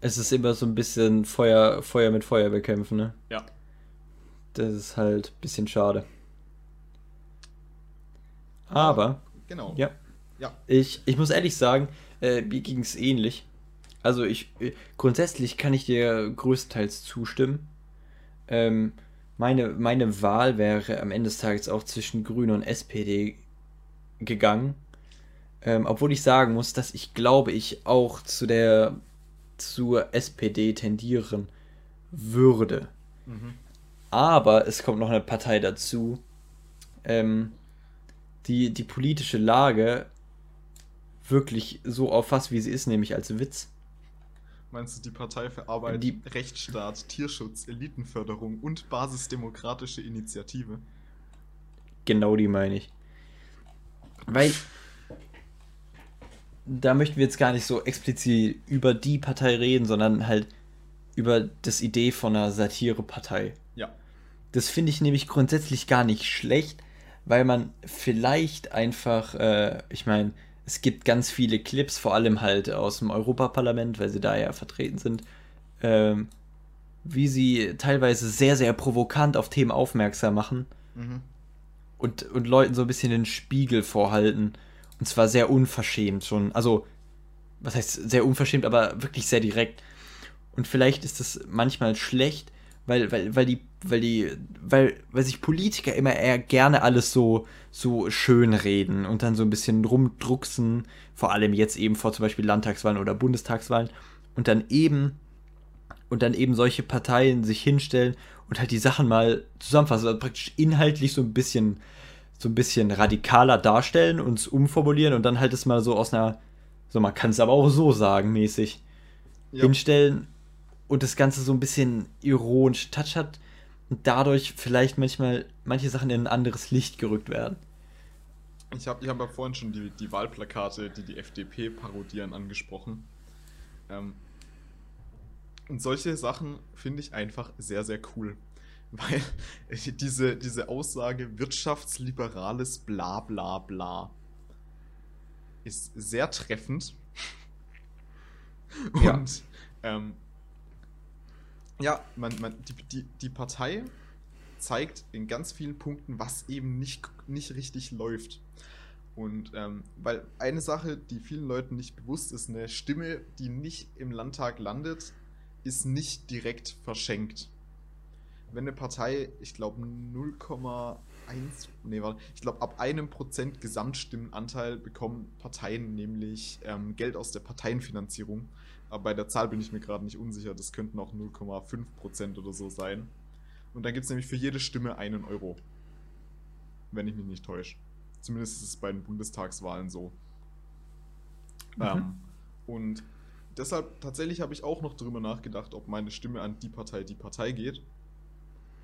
Es ist immer so ein bisschen Feuer, Feuer mit Feuer bekämpfen, ne? Ja. Das ist halt ein bisschen schade. Aber, Genau. ja, Ja. ich, ich muss ehrlich sagen, äh, mir ging es ähnlich. Also ich, äh, grundsätzlich kann ich dir größtenteils zustimmen. Ähm, meine, meine Wahl wäre am Ende des Tages auch zwischen Grüne und SPD gegangen. Ähm, obwohl ich sagen muss, dass ich glaube, ich auch zu der zur SPD tendieren würde. Mhm. Aber es kommt noch eine Partei dazu, ähm, die die politische Lage wirklich so auffasst, wie sie ist, nämlich als Witz. Meinst du die Partei für Arbeit, Die- Rechtsstaat, Tierschutz, Elitenförderung und basisdemokratische Initiative? Genau die meine ich. Weil da möchten wir jetzt gar nicht so explizit über die Partei reden, sondern halt über das Idee von einer Satirepartei. Ja. Das finde ich nämlich grundsätzlich gar nicht schlecht, weil man vielleicht einfach, äh, ich meine, es gibt ganz viele Clips, vor allem halt aus dem Europaparlament, weil sie da ja vertreten sind, ähm, wie sie teilweise sehr, sehr provokant auf Themen aufmerksam machen Mhm. und, und Leuten so ein bisschen den Spiegel vorhalten. Und zwar sehr unverschämt schon. Also, was heißt sehr unverschämt, aber wirklich sehr direkt. Und vielleicht ist das manchmal schlecht, weil, weil, weil die, weil die, weil, weil sich Politiker immer eher gerne alles so, so schön reden und dann so ein bisschen rumdrucksen, vor allem jetzt eben vor zum Beispiel Landtagswahlen oder Bundestagswahlen und dann eben und dann eben solche Parteien sich hinstellen und halt die Sachen mal zusammenfassen, also praktisch inhaltlich so ein bisschen so ein bisschen radikaler darstellen und es umformulieren und dann halt es mal so aus einer so man kann es aber auch so sagen mäßig ja. hinstellen und das Ganze so ein bisschen ironisch Touch hat und dadurch vielleicht manchmal manche Sachen in ein anderes Licht gerückt werden. Ich habe ich hab ja vorhin schon die, die Wahlplakate, die die FDP parodieren, angesprochen. Ähm, und solche Sachen finde ich einfach sehr, sehr cool. Weil diese, diese Aussage wirtschaftsliberales bla bla bla ist sehr treffend. Und ja, ähm, ja man, man, die, die, die Partei zeigt in ganz vielen Punkten, was eben nicht, nicht richtig läuft. Und ähm, weil eine Sache, die vielen Leuten nicht bewusst ist, eine Stimme, die nicht im Landtag landet, ist nicht direkt verschenkt. Wenn eine Partei, ich glaube 0,1, nee, warte, ich glaube ab einem Prozent Gesamtstimmenanteil bekommen Parteien nämlich ähm, Geld aus der Parteienfinanzierung. Aber bei der Zahl bin ich mir gerade nicht unsicher, das könnten auch 0,5 Prozent oder so sein. Und dann gibt es nämlich für jede Stimme einen Euro. Wenn ich mich nicht täusche. Zumindest ist es bei den Bundestagswahlen so. Mhm. Ähm, und deshalb tatsächlich habe ich auch noch drüber nachgedacht, ob meine Stimme an die Partei, die Partei geht.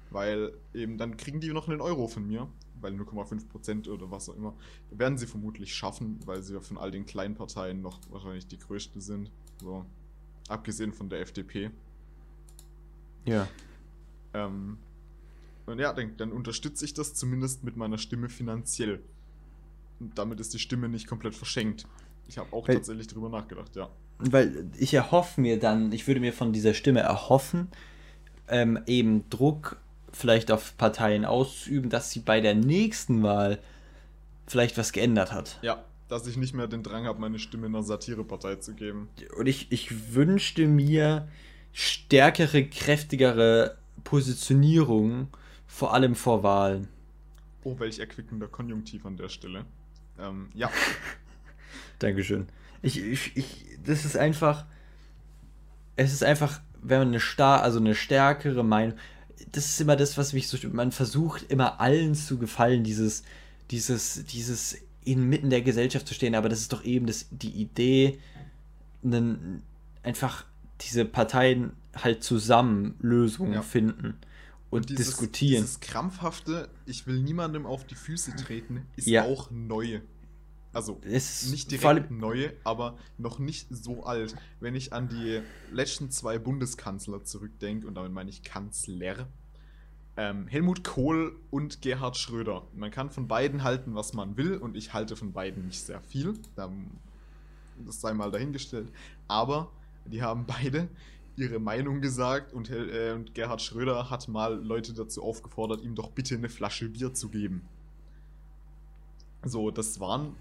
Weil eben dann kriegen die noch einen Euro von mir, weil 0,5% oder was auch immer, werden sie vermutlich schaffen, weil sie ja von all den kleinen Parteien noch wahrscheinlich die größte sind. So. Abgesehen von der FDP. Ja. Ähm, und ja, dann, dann unterstütze ich das zumindest mit meiner Stimme finanziell. Und damit ist die Stimme nicht komplett verschenkt. Ich habe auch weil, tatsächlich drüber nachgedacht, ja. Weil ich erhoffe mir dann, ich würde mir von dieser Stimme erhoffen, ähm, eben Druck vielleicht auf Parteien auszuüben, dass sie bei der nächsten Wahl vielleicht was geändert hat. Ja, dass ich nicht mehr den Drang habe, meine Stimme in einer Satirepartei zu geben. Und ich, ich wünschte mir stärkere, kräftigere Positionierung, vor allem vor Wahlen. Oh, welch erquickender Konjunktiv an der Stelle. Ähm, ja. Dankeschön. Ich, ich, ich, das ist einfach, es ist einfach, wenn man eine star, also eine stärkere Meinung, das ist immer das, was mich so, man versucht immer allen zu gefallen, dieses, dieses, dieses inmitten der Gesellschaft zu stehen, aber das ist doch eben das, die Idee, einen, einfach diese Parteien halt zusammen Lösungen ja. finden und dieses, diskutieren. Dieses krampfhafte, ich will niemandem auf die Füße treten, ist ja. auch neu. Also nicht direkt neu, aber noch nicht so alt. Wenn ich an die letzten zwei Bundeskanzler zurückdenke, und damit meine ich Kanzler, ähm, Helmut Kohl und Gerhard Schröder. Man kann von beiden halten, was man will, und ich halte von beiden nicht sehr viel. Das sei mal dahingestellt. Aber die haben beide ihre Meinung gesagt und, äh, und Gerhard Schröder hat mal Leute dazu aufgefordert, ihm doch bitte eine Flasche Bier zu geben. So, das waren,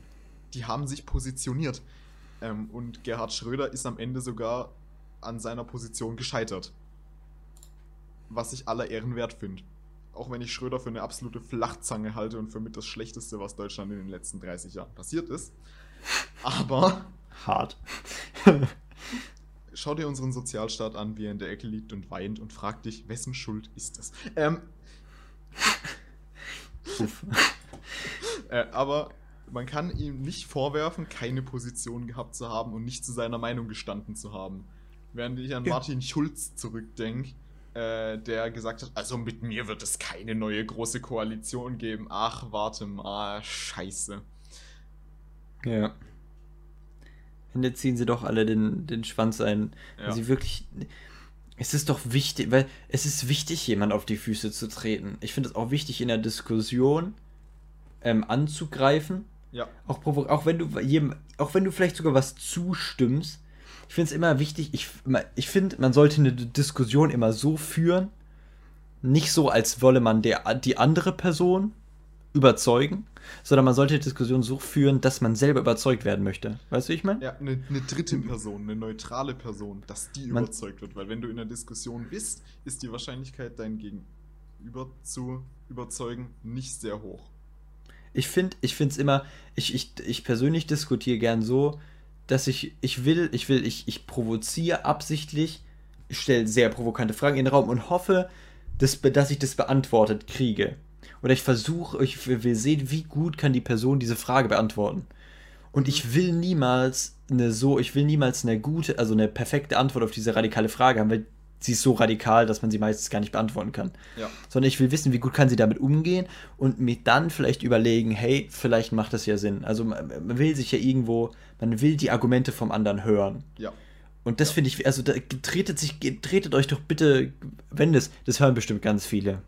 die haben sich positioniert. Ähm, und Gerhard Schröder ist am Ende sogar an seiner Position gescheitert. Was ich aller Ehren wert finde. Auch wenn ich Schröder für eine absolute Flachzange halte und für mit das Schlechteste, was Deutschland in den letzten 30 Jahren passiert ist. Aber. Hart. schau dir unseren Sozialstaat an, wie er in der Ecke liegt und weint und frag dich, wessen Schuld ist das? Ähm. äh, aber man kann ihm nicht vorwerfen, keine Position gehabt zu haben und nicht zu seiner Meinung gestanden zu haben. Während ich an ja. Martin Schulz zurückdenke, äh, der gesagt hat, also mit mir wird es keine neue große Koalition geben. Ach, warte mal, scheiße. Ja. Ende ziehen sie doch alle den, den Schwanz ein. Ja. Sie wirklich. Es ist doch wichtig, weil es ist wichtig, jemand auf die Füße zu treten. Ich finde es auch wichtig, in der Diskussion ähm, anzugreifen. Ja. Auch, auch, wenn du jedem, auch wenn du vielleicht sogar was zustimmst. Ich finde es immer wichtig, ich, ich finde, man sollte eine Diskussion immer so führen, nicht so, als wolle man der, die andere Person überzeugen, sondern man sollte die Diskussion so führen, dass man selber überzeugt werden möchte. Weißt du, wie ich meine? Ja, eine, eine dritte Person, eine neutrale Person, dass die Man- überzeugt wird. Weil wenn du in der Diskussion bist, ist die Wahrscheinlichkeit, dein Gegenüber zu überzeugen, nicht sehr hoch. Ich finde, ich finde es immer, ich, ich, ich persönlich diskutiere gern so, dass ich, ich will, ich will, ich, ich provoziere absichtlich, stelle sehr provokante Fragen in den Raum und hoffe, dass, dass ich das beantwortet kriege. Oder ich versuche, ich will will sehen, wie gut kann die Person diese Frage beantworten. Und ich will niemals eine so, ich will niemals eine gute, also eine perfekte Antwort auf diese radikale Frage haben, weil sie ist so radikal, dass man sie meistens gar nicht beantworten kann Ja. sondern ich will wissen, wie gut kann sie damit umgehen und mir dann vielleicht überlegen, hey, vielleicht macht das ja Sinn. Also man, man will sich ja irgendwo, man will die Argumente vom anderen hören. Ja. Und das Ja. finde ich, also da, tretet sich, tretet euch doch bitte, wenn das, das hören bestimmt ganz viele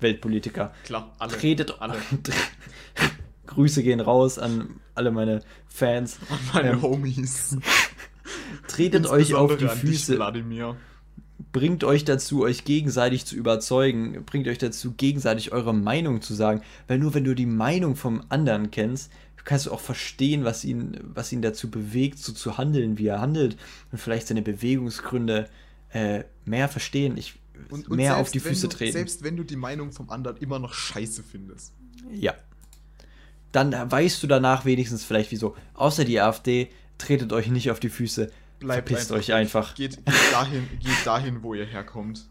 Weltpolitiker. Klar, alle. Tretet alle. Grüße gehen raus an alle meine Fans. Meine Ähm, Homies. Tretet euch auf die an dich, Füße. Wladimir. Bringt euch dazu, euch gegenseitig zu überzeugen, bringt euch dazu, gegenseitig eure Meinung zu sagen, weil nur wenn du die Meinung vom anderen kennst, kannst du auch verstehen, was ihn, was ihn dazu bewegt, so zu handeln, wie er handelt und vielleicht seine Bewegungsgründe äh, mehr verstehen, ich, Und, und mehr auf die Füße du, treten. Selbst wenn du die Meinung vom anderen immer noch scheiße findest. Ja. Dann weißt du danach wenigstens vielleicht wieso. Außer die AfD, tretet euch nicht auf die Füße, Bleibt verpisst euch ruhig. einfach. Geht, geht, dahin, geht dahin, wo ihr herkommt.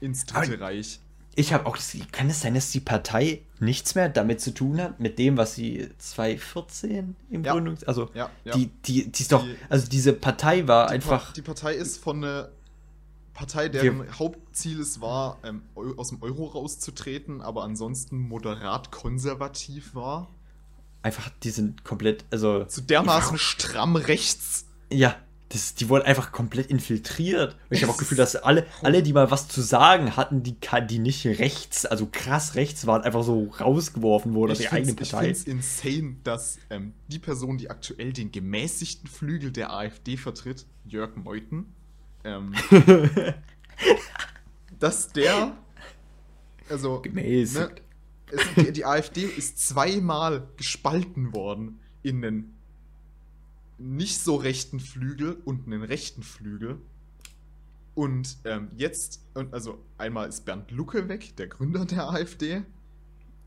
Ins Dritte Aber- Reich. Ich habe auch kann es sein, dass die Partei nichts mehr damit zu tun hat, mit dem, was sie 2014 im Ja. Gründungs... Also, Ja, ja. die, die, die ist doch... Die- also diese Partei war die, einfach... Pa die Partei ist von einer Partei, deren Hauptziel es war, ähm, aus dem Euro rauszutreten, aber ansonsten moderat konservativ war. Einfach, die sind komplett... Also, Zu dermaßen stramm rechts. ja, das, die wurden einfach komplett infiltriert. Und ich habe auch Gefühl, dass alle, alle, die mal was zu sagen hatten, die, die nicht rechts, also krass rechts waren, einfach so rausgeworfen wurden aus Ich ihrer eigenen finde es Partei. insane, dass ähm, die Person, die aktuell den gemäßigten Flügel der AfD vertritt, Jörg Meuthen, ähm, dass der, also, Gemäßigt. ne, es, die, die AfD ist zweimal gespalten worden in einen nicht so rechten Flügel und einen rechten Flügel. Und ähm, jetzt, und also einmal ist Bernd Lucke weg, der Gründer der AfD.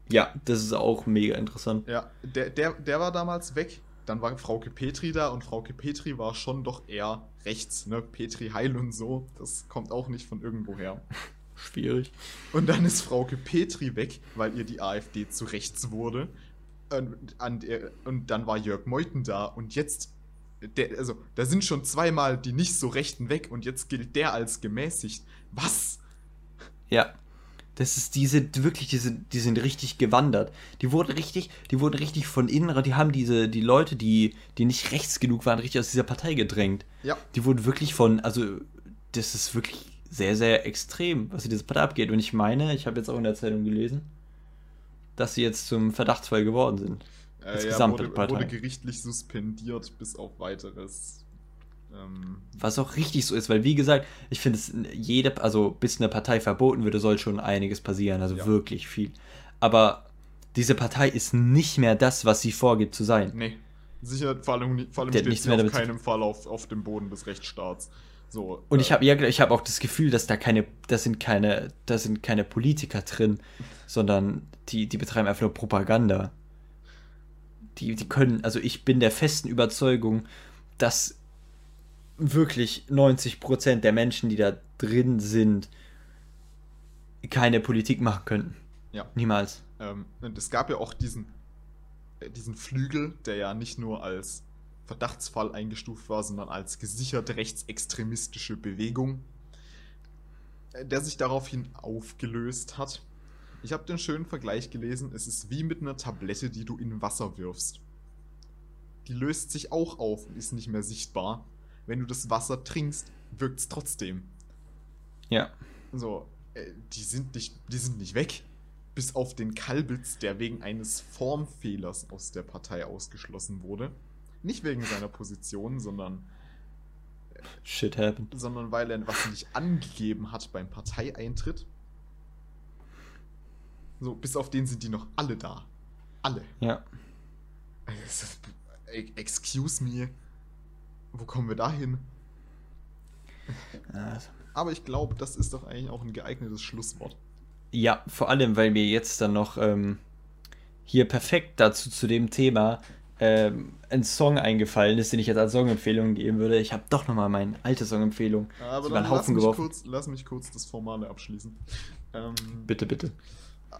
Ja, das ist auch mega interessant. Ja, der, der, der war damals weg. Dann war Frauke Petri da und Frauke Petri war schon doch eher rechts, ne? Petri Heil und so. Das kommt auch nicht von irgendwoher. Schwierig. Und dann ist Frauke Petri weg, weil ihr die AfD zu rechts wurde. Und, der, und dann war Jörg Meuthen da und jetzt, der, also da sind schon zweimal die nicht so Rechten weg und jetzt gilt der als gemäßigt. Was? Ja. Das ist diese, wirklich, diese, die sind richtig gewandert. Die wurden richtig, die wurden richtig von innen, die haben diese, die Leute, die, die nicht rechts genug waren, richtig aus dieser Partei gedrängt. Ja, Die wurden wirklich von, also, das ist wirklich sehr, sehr extrem, was in dieser Partei abgeht. Und ich meine, ich habe jetzt auch in der Zeitung gelesen, dass sie jetzt zum Verdachtsfall geworden sind. Äh, ja gesamte wurde, Partei. wurde gerichtlich suspendiert bis auf weiteres. Ähm, Was auch richtig so ist, weil wie gesagt, ich finde es jede, also bis eine Partei verboten würde, soll schon einiges passieren, also Ja. wirklich viel. Aber diese Partei ist nicht mehr das, was sie vorgibt zu sein. nee. Sicher, vor allem, nicht- vor allem steht nichts sie mehr auf keinem Fall auf, auf dem Boden des Rechtsstaats. So, Und äh, ich habe ja, ich habe auch das Gefühl, dass da keine, das sind keine, da sind keine Politiker drin, sondern die, die betreiben einfach nur Propaganda. Die, die können, also ich bin der festen Überzeugung, dass wirklich 90% der Menschen, die da drin sind, keine Politik machen könnten. Ja. Niemals. Ähm, und es gab ja auch diesen, äh, diesen Flügel, der ja nicht nur als Verdachtsfall eingestuft war, sondern als gesicherte rechtsextremistische Bewegung, äh, der sich daraufhin aufgelöst hat. Ich habe den schönen Vergleich gelesen, es ist wie mit einer Tablette, die du in Wasser wirfst. Die löst sich auch auf und ist nicht mehr sichtbar. Wenn du das Wasser trinkst, wirkt es trotzdem. Ja. So, äh, die sind nicht, die sind nicht weg. Bis auf den Kalbitz, der wegen eines Formfehlers aus der Partei ausgeschlossen wurde. Nicht wegen seiner Position, sondern, Shit happened. sondern weil er was nicht angegeben hat beim Parteieintritt. So, bis auf den sind die noch alle da. Alle. Ja. Excuse me. Wo kommen wir da hin? Also. Aber ich glaube, das ist doch eigentlich auch ein geeignetes Schlusswort. Ja, vor allem, weil mir jetzt dann noch ähm, hier perfekt dazu zu dem Thema ähm, ein Song eingefallen ist, den ich jetzt als Songempfehlung geben würde. Ich habe doch nochmal meine alte Songempfehlung Aber dann lass Haufen mich, geworfen. kurz, lass mich kurz das Formale abschließen. Ähm, Bitte, bitte.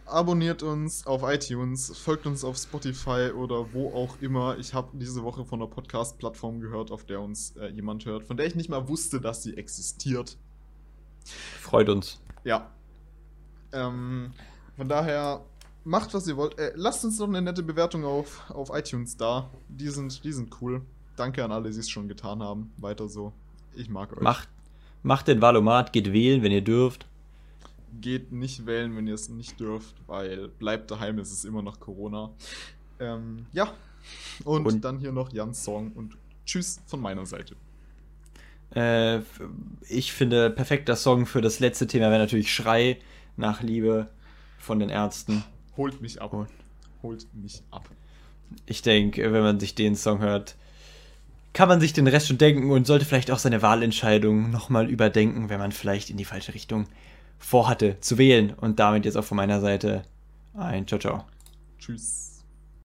Abonniert uns auf iTunes, folgt uns auf Spotify oder wo auch immer. Ich habe diese Woche von einer Podcast-Plattform gehört, auf der uns äh, jemand hört, von der ich nicht mal wusste, dass sie existiert. Freut uns. Ja. Ähm, von daher, macht, was ihr wollt. Äh, lasst uns doch eine nette Bewertung auf, auf iTunes da. Die sind, die sind cool. Danke an alle, die es schon getan haben. Weiter so. Ich mag euch. Macht, macht den Valomat, geht wählen, wenn ihr dürft. Geht nicht wählen, wenn ihr es nicht dürft, weil bleibt daheim, es ist immer noch Corona. Ähm, ja. Und, Und- dann hier noch Jans Song und Tschüss von meiner Seite. Äh, ich finde, perfekter Song für das letzte Thema wäre natürlich Schrei nach Liebe von den Ärzten. Holt mich ab. Und- Holt mich ab. Ich denke, wenn man sich den Song hört, kann man sich den Rest schon denken und sollte vielleicht auch seine Wahlentscheidung nochmal überdenken, wenn man vielleicht in die falsche Richtung vorhatte zu wählen. Und damit jetzt auch von meiner Seite ein Ciao, ciao. Tschüss.